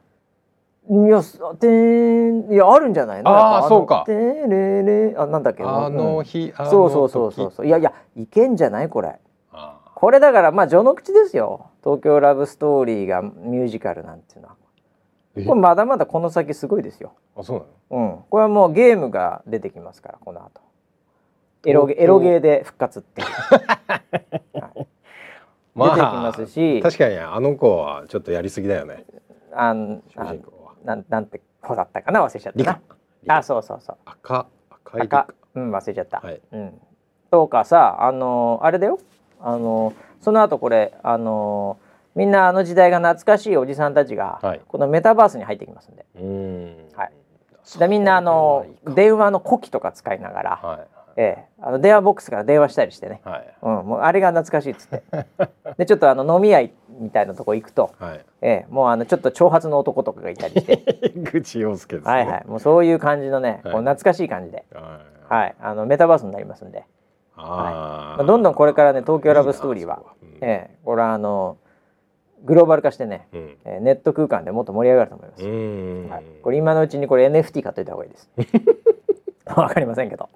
いやすてんいやあるんじゃないの？あーやっぱそうか。てれれあなんだっけ？あのうん。日、あのそうそうそうそう時そう。いやいやいけんじゃない？これ。あこれだからまあ序の口ですよ。東京ラブストーリーがミュージカルなんていうのは。え？これまだまだこの先すごいですよ。あそうなの？うん。これはもうゲームが出てきますからこの後。エロゲエロゲーで復活って 出てきますし。確かにあの子はちょっとやりすぎだよね。あん主あ人公は。なんなんて子だったかな？忘れちゃったあそうそうそう。赤赤い赤。うん忘れちゃった、はい。うん。とかさあのあれだよ。あのその後これあのみんなあの時代が懐かしいおじさんたちが、はい。このメタバースに入ってきますんで。うーん。はい。そでみんなあの電話の呼気とか使いながら、はいええ、あの電話ボックスから電話したりしてね、はい。うん、もうあれが懐かしいっつって。でちょっとあの飲み屋みたいなとこ行くと、はい。ええ、もうあのちょっと長髪の男とかがいたりして。口洋介ですね。はいはい。もうそういう感じのね、はい。こう懐かしい感じで、はい。はい、あのメタバースになりますんで、あまあ、どんどんこれからね東京ラブストーリーは、ええ、これはあのグローバル化してね、うん。えーネット空間でもっと盛り上がると思います。はい、これ今のうちにこれ NFT 買っといた方がいいです。わかりませんけど。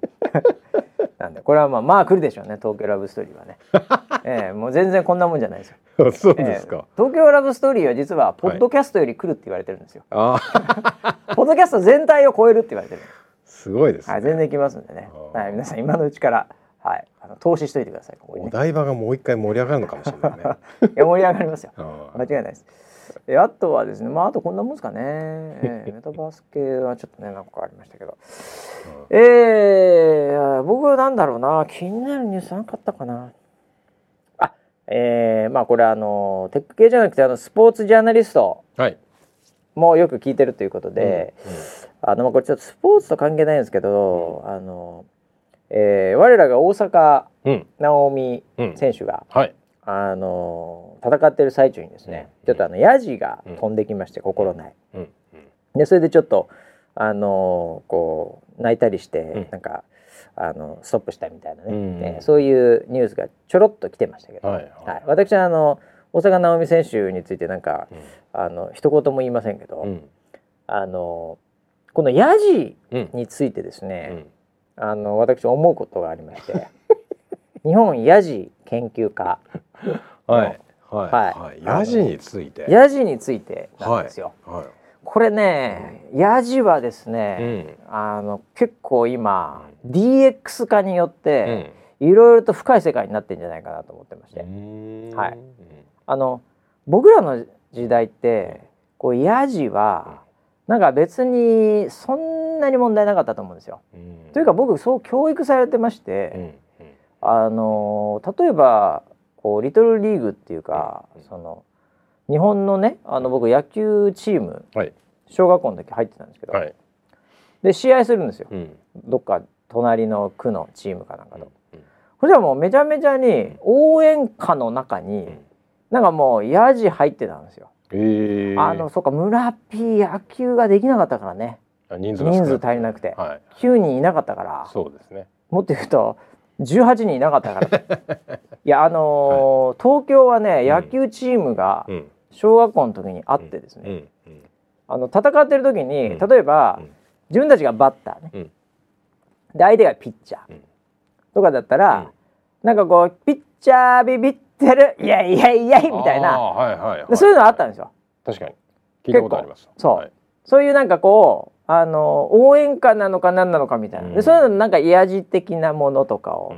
なんでこれはまあまあ来るでしょうね東京ラブストーリーはね。ええもう全然こんなもんじゃないですよ。あそうですかええ東京ラブストーリーは実はポッドキャストより来るって言われてるんですよ。あポッドキャスト全体を超えるって言われてる。すごいですはい、ね全然来ますんでね。はい、皆さん今のうちからはいあの投資しといてくださいね。お台場がもう一回盛り上がるのかもしれないね いや盛り上がりますよ。あ間違いないです。えあとはですね、まああとこんなもんですかね。えー メタバース系はちょっとねなんかありましたけど。えー、僕はなんだろうな気になるニュースなかったかな。あ、えーまあこれあのテック系じゃなくてあのスポーツジャーナリストはい。もよく聞いてるということで、うんあのまあこれちょっとスポーツと関係ないんですけど、あの、えー我らが大阪うん。なおみうん。選手が、はい。あの戦ってる最中にですね、うん。ちょっとあのヤジが飛んできまして、心ない。うん。でそれでちょっとあのこう泣いたりして、ん。なんかあのストップしたみたいなね、うそういうニュースがちょろっと来てましたけど、はいはい。私はあの大坂なおみ選手についてなんか、うん。あの一言も言いませんけど、うん。あのこのヤジうん。についてですうね、ん。あの私思うことがありまして。日本ヤジ研究家はい。は。はいいはい。ヤジについて。ヤジについてなんですよ。はこれねヤジはですい。ね、あの結構今 DX 化によっうてん。いろいろと深い世界になってんじゃないかなと思ってまして、うん。はいあの僕らの時代ってこうヤジはなんか別にそんなに問題なかったと思うんですよ。うん。というか僕そう教育されてましうて、ん。あの例えばこうリトルリーグっていうか、うんその日本のねあの僕野球チームはい。小学校の時入ってたんですけど、はい。で試合するんですよ。うん。どっか隣の区のチームかなんかと。うんそれはもうめちゃめちゃに応援歌の中にうんなんかもうヤジ入ってたんですよ。ええ。あのそっか村 P 野球ができなかったからねあ人数人数足りなくてはい。9人いなかったからそうですね。もっと言うと18人いなかったから。いやあのー東京はねうん。野球チームがうん。小学校の時にあってですね、うん。うん。あの戦ってる時にうん。例えば、うん。自分たちがバッターね、うん。で相手がピッチャー、うん。とかだったら、うん。なんかこうピッチャービビってるイエイイエイイエイみたいな。はいはいはい。でそういうのあったんですよ。確かに。聞いたことあります。そう。はい。そういうなんかこうあの応援歌なのか何なのかみたいな、うんでそういうのなんかヤジ的なものとかを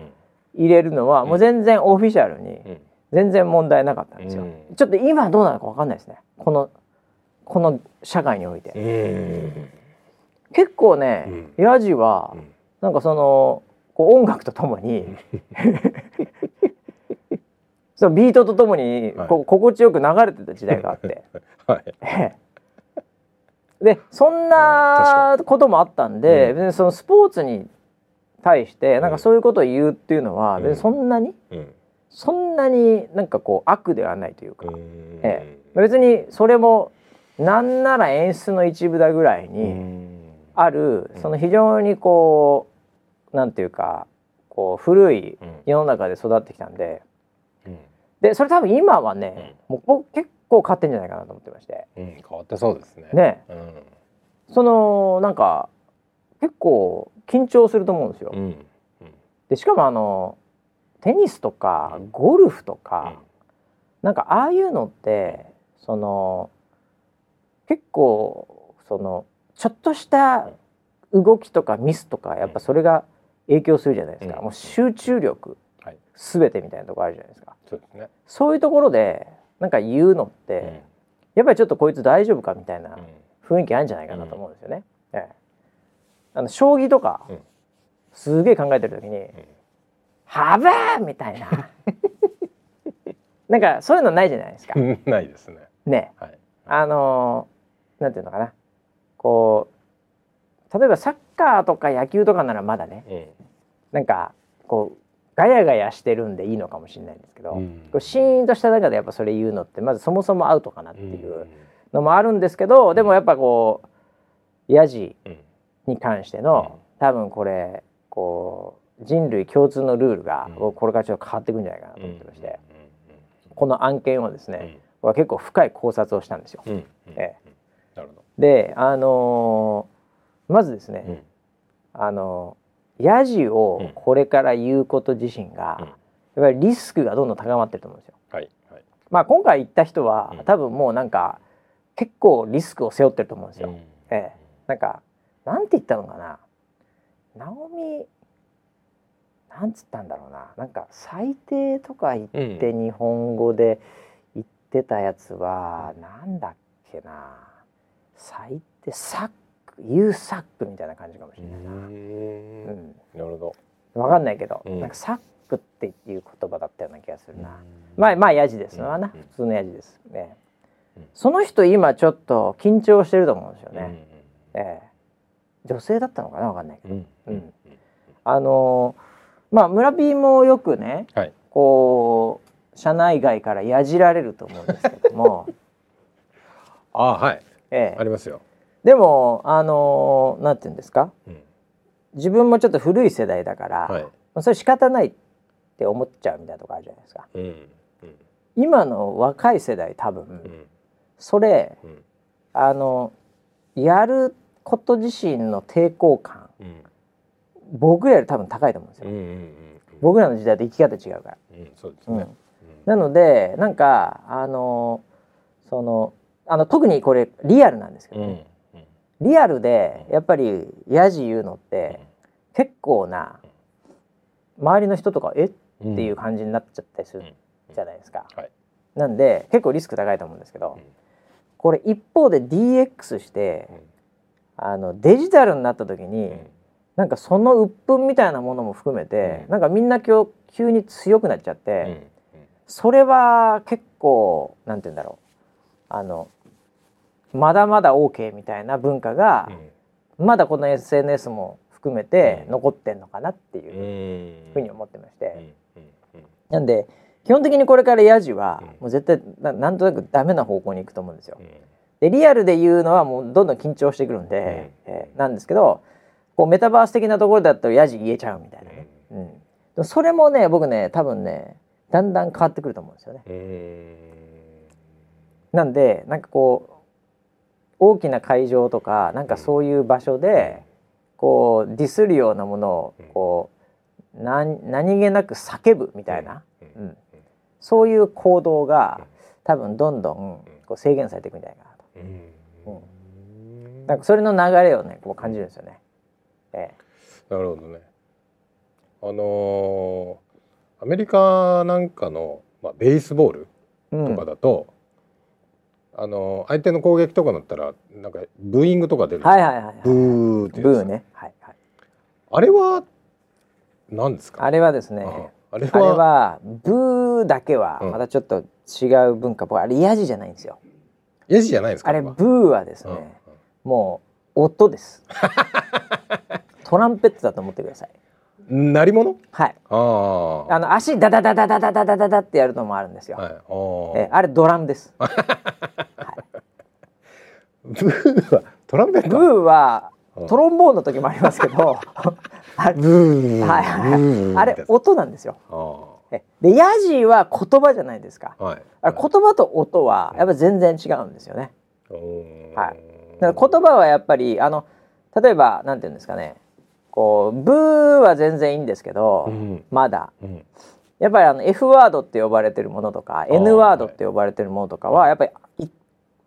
入れるのは、うんもう全然オフィシャルにうん。全然問題なかったんですよ。うんちょっと今どうなのかわかんないですねこのこの社会において。うん。結構ね、ヤジはうんなんかそのこう音楽とともに そのビートとともにはいこう心地よく流れてた時代があって。はい。ええでそんなこともあったんで、うん。別にそのスポーツに対してなんかそういうことを言うっていうのは、うん。別にそんなにうん。そんなになんかこう悪ではないというか、うん。え別にそれもなんなら演出の一部だぐらいにうん。ある、うん。その非常にこうなんていうかこう古いうん。世の中で育ってきたんで。うん。でそれ多分今はね、もう僕結構変わってんじゃないかなと思ってまして。うん変わってそうですね。ね。うん。そのなんか結構緊張すると思うんですよ。うんでしかもあのテニスとかゴルフとか、なんかああいうのってその結構そのちょっとした動きとかミスとかやっぱそれが影響するじゃないですか、うん。もう集中力はい。全てみたいなところあるじゃないですか。そうですね。そういうところでなんか言うのって、うんやっぱりちょっとこいつ大丈夫かみたいなうん雰囲気あるんじゃないかなと思うんですよね。ええあの将棋とか、うんすげえ考えてる時に「はばー!」みたいな なんかそういうのないじゃないですか。うんないですね。ねはい。あのーなんていうのかなこう例えばサッカーとか野球とかならまだねうんなんかこうガヤガヤしてるんでいいのかもしれないんですけど、うん。シーンとした中でやっぱそれ言うのってまずそもそもアウトかなってうん。いうのもあるんですけど、でもやっぱこうヤジうんに関しての、多分これこう人類共通のルールが、うんこれからちょっと変わっていくんじゃないかなと思ってまして、うん。この案件をですね、うん。僕は結構深い考察をしたんですよ。であのーまずですね、うん。あのヤジをこれから言うこと自身が、うんやっぱりリスクがどんどん高まってると思うんですよ。はいはい。まあ今回言った人は、うん多分もうなんか結構リスクを背負ってると思うんですよ。うんええなんかなんて言ったのかな。ナオミなんつったんだろうな。なんか最低とか言って日本語で言ってたやつは、なんだっけな。最低サックユーサックみたいな感じかもしうれないな。うん。ん。なるほど。わかんないけど、うん。なんかサッくっていう言葉だったような気がするな、まあまあヤジです。わな、うん。普通のヤジです。ね、うん。その人今ちょっと緊張してると思うんですようんね、ええ。女性だったのかな？わかんないけど。うんうんあのーまあ村 P もよくねはい。こう社内外からやじられると思うんですけども、あはい。ええ、ありますよ、でもあのーなんて言うんですか？うん。自分もちょっと古い世代だから、はい。まあ、それ仕方ないって思っちゃうみたいなとこあるじゃないですか。うんうん。今の若い世代多分、うん。それうん。あのやること自身の抵抗感うん。僕らより多分高いと思うんですよ、うんうんうん僕らの時代と生き方違うから、うんそうですうん。ね、なのでなんかあのそのあの特にこれリアルなんですけど、うん。ねリアルでやっぱりヤジ言うのって結構な周りの人とかえ？っうんていう感じになっちゃったりするじゃないですか、はい。なんで結構リスク高いと思うんですけど、うん。これ一方で DX してあのデジタルになった時に、なんかその鬱憤みたいなものも含めて、うん。なんかみんな今日急に強くなっちゃって、うんうんそれは結構なんて言うんだろうあのまだまだ OK みたいな文化が、まだこの SNS も含めてうん。残ってんのかなっていううん。ふうに思ってまして、なんで基本的にこれからヤジはうん。もう絶対ななんとなくダメな方向に行くと思うんですよ。う。ん。でリアルで言うのはもうどんどん緊張してくるんで、えーなんですけどこうメタバース的なところだったらヤジ言えちゃうみたいなね、うん、でもそれもね僕ね多分ねだんだん変わってくると思うんですよね。うん。なんでなんかこう大きな会場とかなんかそういう場所でこうディスるようなものをこう何何気なく叫ぶみたいな、うん。うん、そういう行動が多分どんどんこう制限されていくんじゃないかなと。うん。なんかそれの流れをねこう感じるんですよね。えなるほどね。あのーアメリカなんかの、まあ、ベースボールとかだと、あのー相手の攻撃とかだったらなんかブーイングとか出る、はいはいはいはい。ブーってブーね。はいはい。あれは何ですか？あれはですね。あれは？あれはブーだけはうんまたちょっと違う文化っぽいあれヤジじゃないんですよ。ヤジじゃないですか？はあれブーはですうんね、もう音です。トランペットだと思ってください。うん鳴り物？はい。ああ。あの足ダダダダダダダダダダってやるのもあるんですよ。はい。えあれドラムです。ブーはトランペット？ブーはうん。トロンボーンの時もありますけど、あ れブー。はい。あれ音なんですよ。でヤジは言葉じゃないですか。ーはい。あれ言葉と音はやっぱ全然違うんですよね。うんはい。だから言葉はやっぱりあの例えばなんていうんですかねこうブーは全然いいんですけど、うん。まだ。うん。やっぱりあの F ワードって呼ばれてるものとか N ワードって呼ばれてるものとかはやっぱりい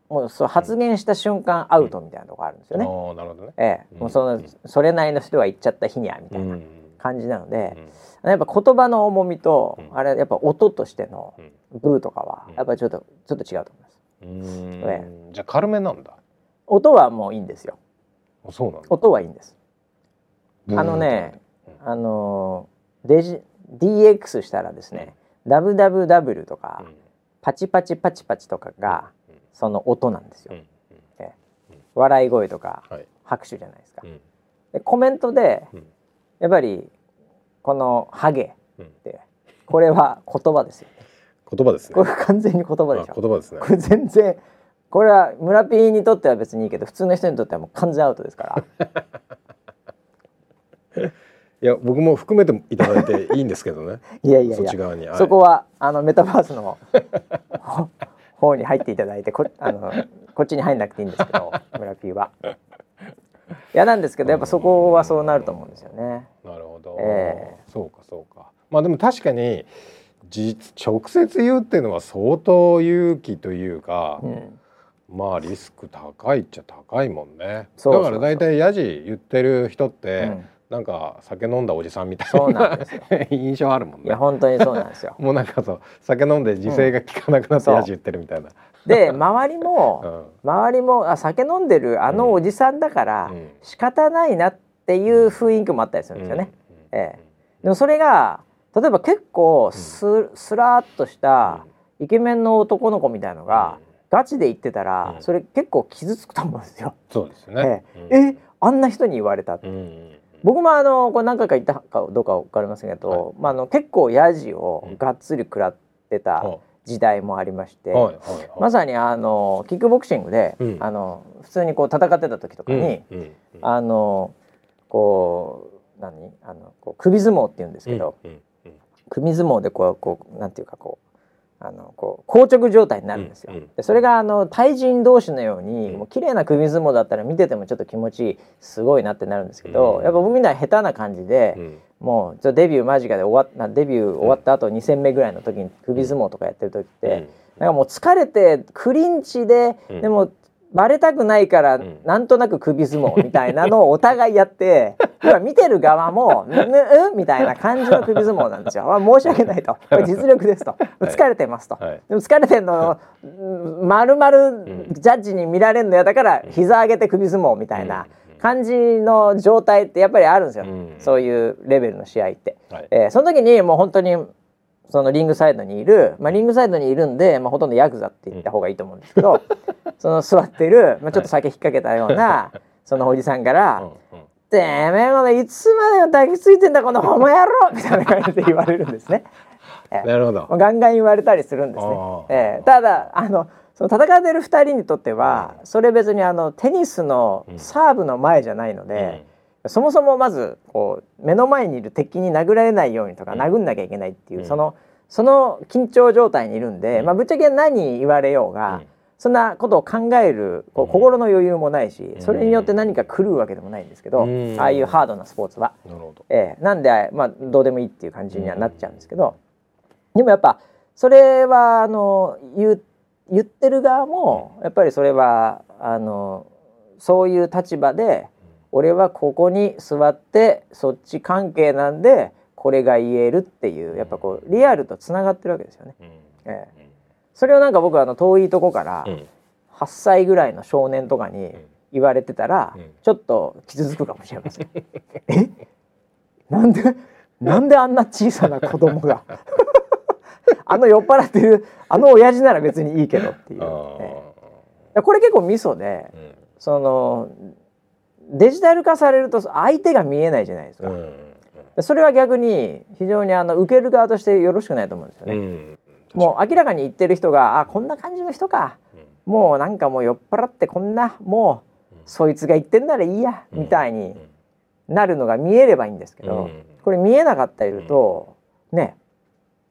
もうそう発言した瞬間アウトみたいなとこあるんですよね。ああなるほどね。ええ、うん。もうそのそれなりの人は言っちゃった日にゃみたいな感じなので、やっぱ言葉の重みと、うん。あれやっぱ音としてのうん。ブーとかはうん。やっぱりちょっとちょっと違うと思います。うん。え。じゃあ軽めなんだ。音はもういいんですよ。あそうなんだ。音はいいんです。あのねうん。あのデジ DX したらですね、WWW とか、うん。パチパチパチパチとかがうん。その音なんですよ。うん。笑い声とかはい。拍手じゃないですか。うん。でコメントでうん。やっぱりこのハゲうん。ってこれは言葉ですよ。言葉ですね。これ完全に言葉でしあょ。言葉ですね。これ全然これは村ピーにとっては別にいいけど普通の人にとってはもう完全アウトですから。いや僕も含めていただいていいんですけどね。いやいやそっち側に。はい。そこはあのメタバースのほ 方に入っていただいてこあのこっちに入んなくていいんですけど村ピーは。いやなんですけどやっぱそこはそうなると思うんですよね。なるほど、え。そうかそうか。まあでも確かに実直接言うっていうのは相当勇気というか、うん、まあリスク高いっちゃ高いもんね。そうそうそう。だから大体ヤジ言ってる人って、うんなんか酒飲んだおじさんみたいそうななんですよ。印象あるもんね。いや本当にそうなんですよ。もうなんかそう酒飲んで自制が効かなくなってうんヤジ言ってるみたいな、で周りも、うん。周りもあ酒飲んでるあのおじさんだから、うん。仕方ないなっていう雰囲気もあったりするんですよね。ええ。でもそれが例えば結構ス,、スラーっとしたイケメンの男の子みたいのが、ガチで言ってたら、うん。それ結構傷つくと思うんですよ。そうですよね。ええ。あんな人に言われたって、うんうん僕もあのこれ何回か言ったかどうか分かりませんけど、まあ、あの結構ヤジをがっつり食らってたは時代もありまして、いはいはい。まさにあのキックボクシングで、うん。あの普通にこう戦ってた時とかに、うんうんあのこう何？あのこう首相撲って言うんですけど、首相撲でこうこうなんていうかこうあのこう硬直状態になるんですよ。うんうん。でそれがあの対人同士のように、うん。もう綺麗な首相撲だったら見ててもちょっと気持ちいいすごいなってなるんですけど、うん。やっぱ僕みんな下手な感じで、うん。もうちょデビュー間近で終わっなデビュー終わった後2戦目ぐらいの時に首相撲とかやってる時って、なんかもう疲れてクリンチで、うん。でもバレたくないから、ん。なんとなく首相撲みたいなのをお互いやって 要は見てる側も「ぬぬうん?」みたいな感じの首相撲なんですよ。まあ申し訳ないと。これ実力ですと。疲れてますと。はい。でも疲れてんのうん。丸々ジャッジに見られるのやだから膝上げて首相撲みたいな感じの状態ってやっぱりあるんですよ、うん。そういうレベルの試合って。はい。えーその時にもう本当にそのリングサイドにいる、まあ、リングサイドにいるんで、まあ、ほとんどヤクザって言った方がいいと思うんですけど、その座ってる、まあ、ちょっと酒引っ掛けたような、そのおじさんからうんうん「てめえこのいつまでも抱きついてんだこのホモ野郎! 」みたいな感じで言われるんですね。なるほど。ガンガン言われたりするんですね。あ。ええ。ただあのその戦ってる2人にとっては、それ別にあのテニスのサーブの前じゃないので、そもそもまずこう目の前にいる敵に殴られないようにとか、うん。殴んなきゃいけないっていう、うん。そのその緊張状態にいるんで、うん。まあ、ぶっちゃけ何言われようが、うん。そんなことを考えるこううん。心の余裕もないし、ん。それによって何か狂うわけでもないんですけど、うん。ああいうハードなスポーツは。なるほど。ええ。なんで、まあ、どうでもいいっていう感じにはなっちゃうんですけど、でもやっぱそれはあの言う言ってる側もやっぱりそれはあのそういう立場で俺はここに座ってそっち関係なんでこれが言えるっていうやっぱこうリアルとつながってるわけですよね。うん。ええ。それをなんか僕はあの遠いとこからうん。8歳ぐらいの少年とかに言われてたら、うん。ちょっと傷つくかもしれません。え？なんで？なんであんな小さな子供が？あの酔っ払ってるあの親父なら別にいいけどっていう、あええ。これ結構ミソでーうん。そのデジタル化されると相手が見えないじゃないですか。それは逆に非常にあの受ける側としてよろしくないと思うんですよね。うん。もう明らかに言ってる人があこんな感じの人か。うん。もうなんかもう酔っ払ってこんなもうそいつが言ってんならいいやみたいになるのが見えればいいんですけど、うん。これ見えなかったりすると、ね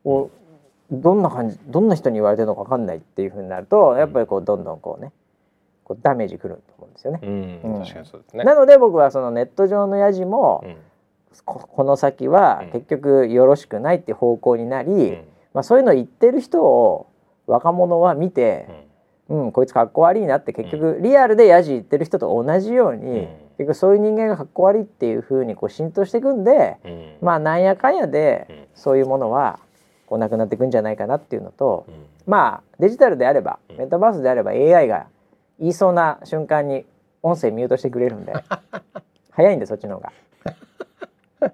おどんな感じどんな人に言われてるのか分かんないっていうふうになるとやっぱりこうどんどんこうねこうダメージくると思うんですよね。うん確かにそうですね。なので僕はそのネット上のやじも、うん。ここの先はうん。結局よろしくないって方向になり、うん。まあ、そういうの言ってる人を若者は見て、うん、こいつかっこ悪いなって結局リアルでヤジ言ってる人と同じように、うん。結局そういう人間がかっこ悪いっていう風にこう浸透していくんで、うん。まあなんやかんやでうん。そういうものはこうなくなっていくんじゃないかなっていうのと、うん。まあデジタルであればうん。メタバースであれば AI が言いそうな瞬間に音声ミュートしてくれるんで。早いんでそっちの方が。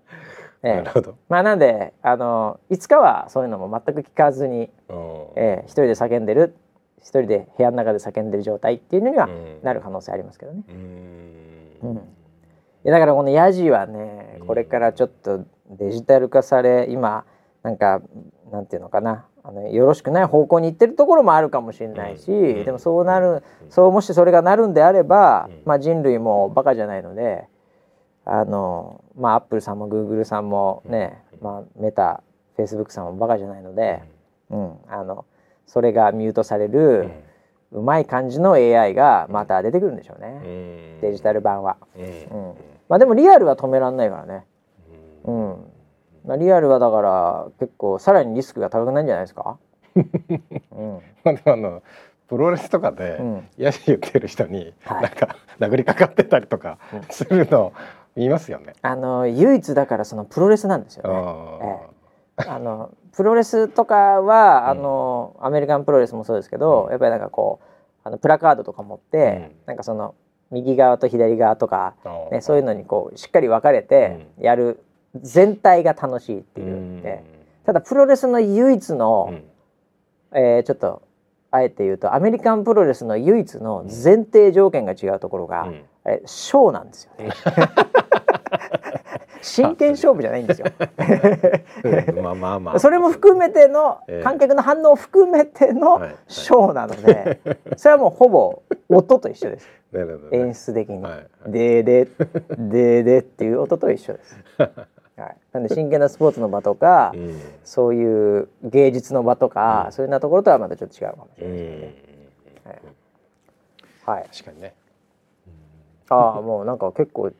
ええ。なるほど。まあなんであのいつかはそういうのも全く聞かずに、うんええ一人で叫んでる一人で部屋の中で叫んでる状態っていうのにはうん。なる可能性ありますけどね。うん。うん。いやだからこのヤジはねうん。これからちょっとデジタル化され今なんかなんていうのかなあのよろしくない方向に行ってるところもあるかもしれないし、うんでもそうなるそうもしそれがなるんであれば、うん。まあ、人類もバカじゃないのであのまあアップルさんもグーグルさんもね、まあ、メタフェイスブックさんもバカじゃないので、うん、あのそれがミュートされる、うまい感じの AI がまた出てくるんでしょうね、デジタル版は。うん。うん。まあでもリアルは止めらんないからね。うん。まあ、リアルはだから結構さらにリスクが高くないんじゃないですか？うん。まあでもあのプロレスとかでうん。ヤジ言ってる人にはい。なんか殴りかかってたりとかうん。するの見ますよね。あの唯一だからそのプロレスなんですよね。あー。あのプロレスとかは、あのアメリカンプロレスもそうですけど、やっぱりなんかこうあのプラカードとか持って、なんかその右側と左側とか、ね、そういうのにこうしっかり分かれてやる全体が楽しいっていう。うん。でただプロレスの唯一の、うん。えーちょっとあえて言うとアメリカンプロレスの唯一の前提条件が違うところが、うん。えショーなんですよ。ね。真剣勝負じゃないんですよ。うん。まあまあまあ。それも含めてのええ観客の反応を含めてのショーなので、それはもうほぼ音と一緒です。演出的に。はい。はい「でーででーで」っていう音と一緒です。はい、なんで真剣なスポーツの場とか、うん。そういう芸術の場とか、そういうようなところとはまたちょっと違うかもしれない。うん。はい、確かにね。ああもうなんか結構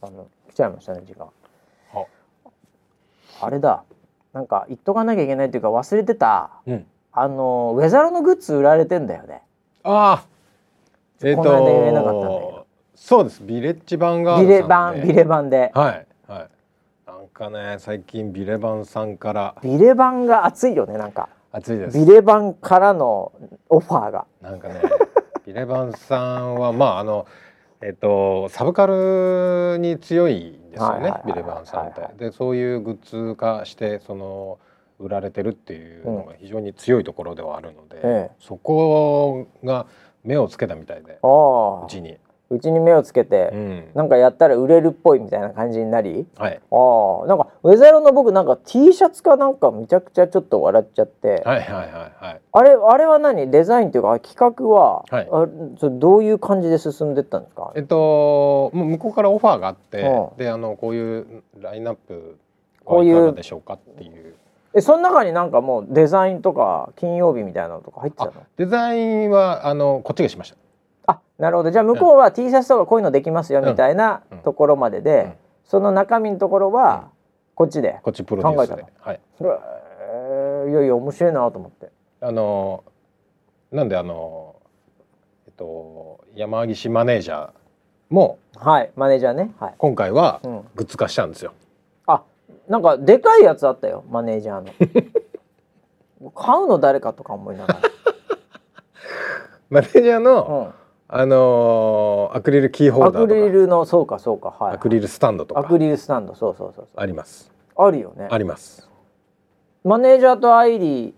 あの来ちゃいましたね時間。ああれだ。なんか言っとかなきゃいけないっていうか忘れてたうん。あのウェザロのグッズ売られてんだよね。ああえっ、この間言えなかったんだけとどそうです。ビレッジヴァンガービドさんで。レ版ビレ版で、はいはいかね最近ビレバンさんから。ビレ版が熱いよねなんか。熱いです。ビレ版からのオファーが。なんかね ビレバンさんはまああのえっ、とサブカルに強いんですよねビレバンさんって。でそういうグッズ化してその売られてるっていうのが非常に強いところではあるので、ええ。そこが目をつけたみたいでうちに。うちに目をつけて、うん。なんかやったら売れるっぽいみたいな感じになりはい。ああなんかウェザロの僕なんか T シャツかなんかめちゃくちゃちょっと笑っちゃって、はいはいはいはい。あれあれは何？デザインっていうか企画は、はい。あそれどういう感じで進んでったんですか？えっともう向こうからオファーがあって、うん。であのこういうラインナップこういうでしょうかっていう。えその中になんかもうデザインとか金曜日みたいなのとか入ってたあのデザインはあのこっちがしました。あなるほど。じゃあ向こうは T シャツとかこういうのできますよみたいなうん。ところまでで、うん。その中身のところはこっちで、こっちプロデュース考えで。はい。えーいやいや面白いなと思って。あのなんであのえっと山岸マネージャーもはいマネージャーね。はい、今回はうん、グッズ化したんですよ。あなんかでかいやつあったよマネージャーの。買うの誰かとか思いなが マネージャーの、ら、あのアクリルキーホルダーとか。リルのそうかそうかはいアクリルスタンドとか。アクリルスタンドそうそうそうそう。あります。あるよね。あります。マネージャーとアイリ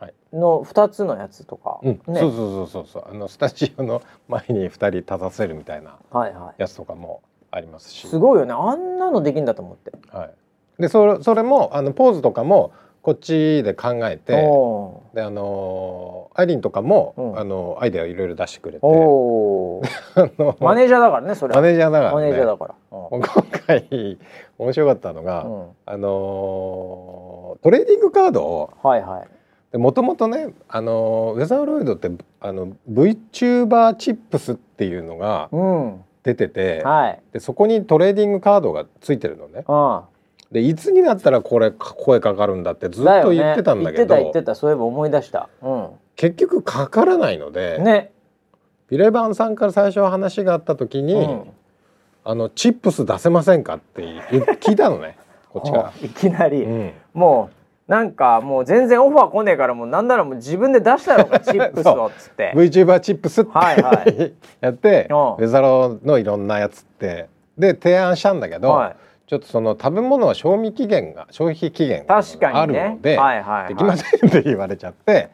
はい。ーの2つのやつとか、うん、ね。そうそうそうそうそう。あのスタジオの前に二人立たせるみたいなはいはやつとかもありますいし、すごいよね。あんなのできんだと思って。はい、でそれそれもあのポーズとかもこっちで考えておであのアイリンとかも、うん。あのアイデアをいろいろ出してくれて。マネージャーだからねそれは。マネージャーだから、ね、マネージャーだから、今回面白かったのが、うん。うんあのトレーディングカードをはいはい。もともとね、あのウェザーロイドってあの VTuber チップスっていうのがうん。出てて、はい。でそこにトレーディングカードがついてるのね。うんでいつになったらこれ声かかるんだってずっと言ってたんだけど言ってた言ってた。そういえば思い出した。う結局かからないので、んね。ビレバンさんから最初話があった時に、うん。あのチップス出せませんかって聞いたのね。こっちから。いきなり、うん。もうなんかもう全然オファー来ねえからもうなんならもう自分で出したろうかチップスを っつって。VTuber チップスって、はいはい。やってうん。ウェザロのいろんなやつって。で提案したんだけど、はいちょっとその食べ物は賞味期限が消費期限が確かあるので、はいはいはい。できませんって言われちゃって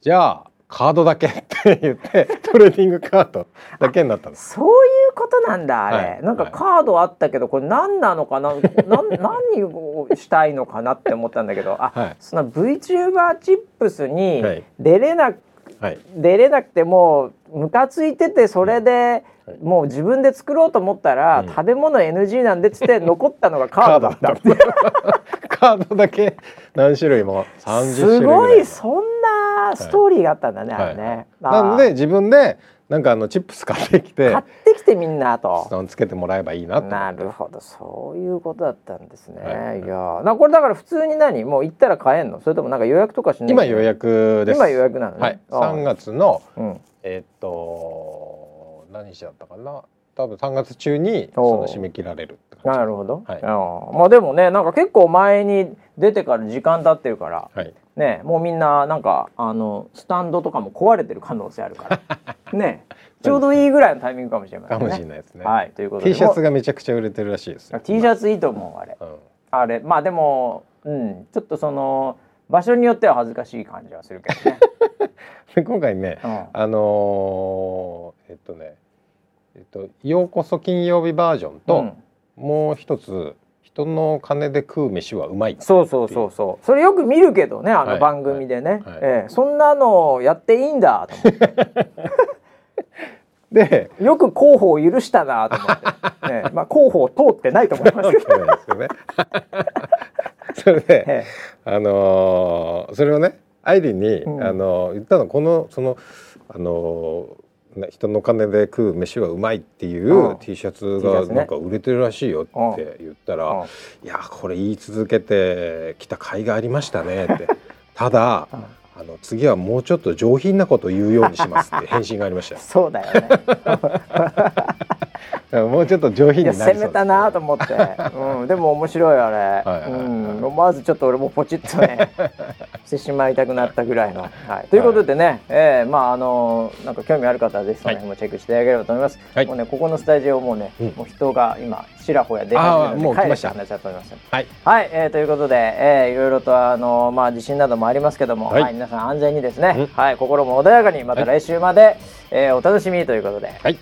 じゃあカードだけって言って トレーディングカードだけになったんです。そういうことなんだあれ、はい。なんかカードあったけどこれ何なのかな？なん 何をしたいのかなって思ったんだけどあ、はい。その VTuber チップスにはい。出れなはい、出れなくてもうムカついててそれではいもう自分で作ろうと思ったら、うん。食べ物 NG なんでっつって 残ったのがカードだった。ってカードだけ何種類も。30種類すごいそんなストーリーがあったんだね、はい。あれね、なので自分でなんかあのチップス買ってきて買ってきてみんなと。つけてもらえばいいななるほど。そういうことだったんですね、はい。い、やー。なこれだから普通に何？もう行ったら買えんの？それともなんか予約とかしない今予約です。今予約なのね。はい。ああ3月のうん。えーっと何日だったかな？多分3月中にその締め切られるって感じ。なるほど、はい。あー。まあでもねなんか結構前に出てから時間経ってるからはい。ねもうみんななんかあのスタンドとかも壊れてる可能性あるから。ね。ちょうどいいぐらいのタイミングかもしれませんね。かもしれないですね、はい。ということで。T シャツもがめちゃくちゃ売れてるらしいです T シャツいいと思うあれ。うんあれ。まあでもうん、ちょっとその場所によっては恥ずかしい感じはするけどね。で今回ねうん。あのーえっとねえっと「ようこそ金曜日」バージョンと、うん。もう一つ「人の金で食う飯はうまい」そうそうそうそう。それよく見るけどねあはい。の番組でね、はい。ええ。そんなのやっていいんだと思って。でよく広報を許したなと思って、ええ。まあ広報通ってないと思いますけど、ね。それで、えあのーそれをねアイリンに、うん。あのー言ったのこのそのあのーね人の金で食う飯はうまいっていううん。T シャツがなんか売れてるらしいよって言ったら、うん。いやこれ言い続けてきた甲斐がありましたねって。ただうん。あの次はもうちょっと上品なこと言うようにしますって返信がありましたよ。そうだよねもうちょっと上品に攻めたなと思って、うん、でも面白いあれ、はいはいはい。うん、思わずちょっと俺もポチッとねしてしまいたくなったぐらいの、はい、ということでね、えーまああのなんか興味ある方はぜひその辺もチェックしていただければと思います、はい。もうねここのスタジオもね、うん。もう人が今ちらほや出始めるので帰るってた。話だと思いますはい。はい、えー、ということで、えー、いろいろとあのまあ地震などもありますけども、は、はい。い皆さん安全にですね、うん。はい、心も穏やかにまた来週まで、えーお楽しみということで、はい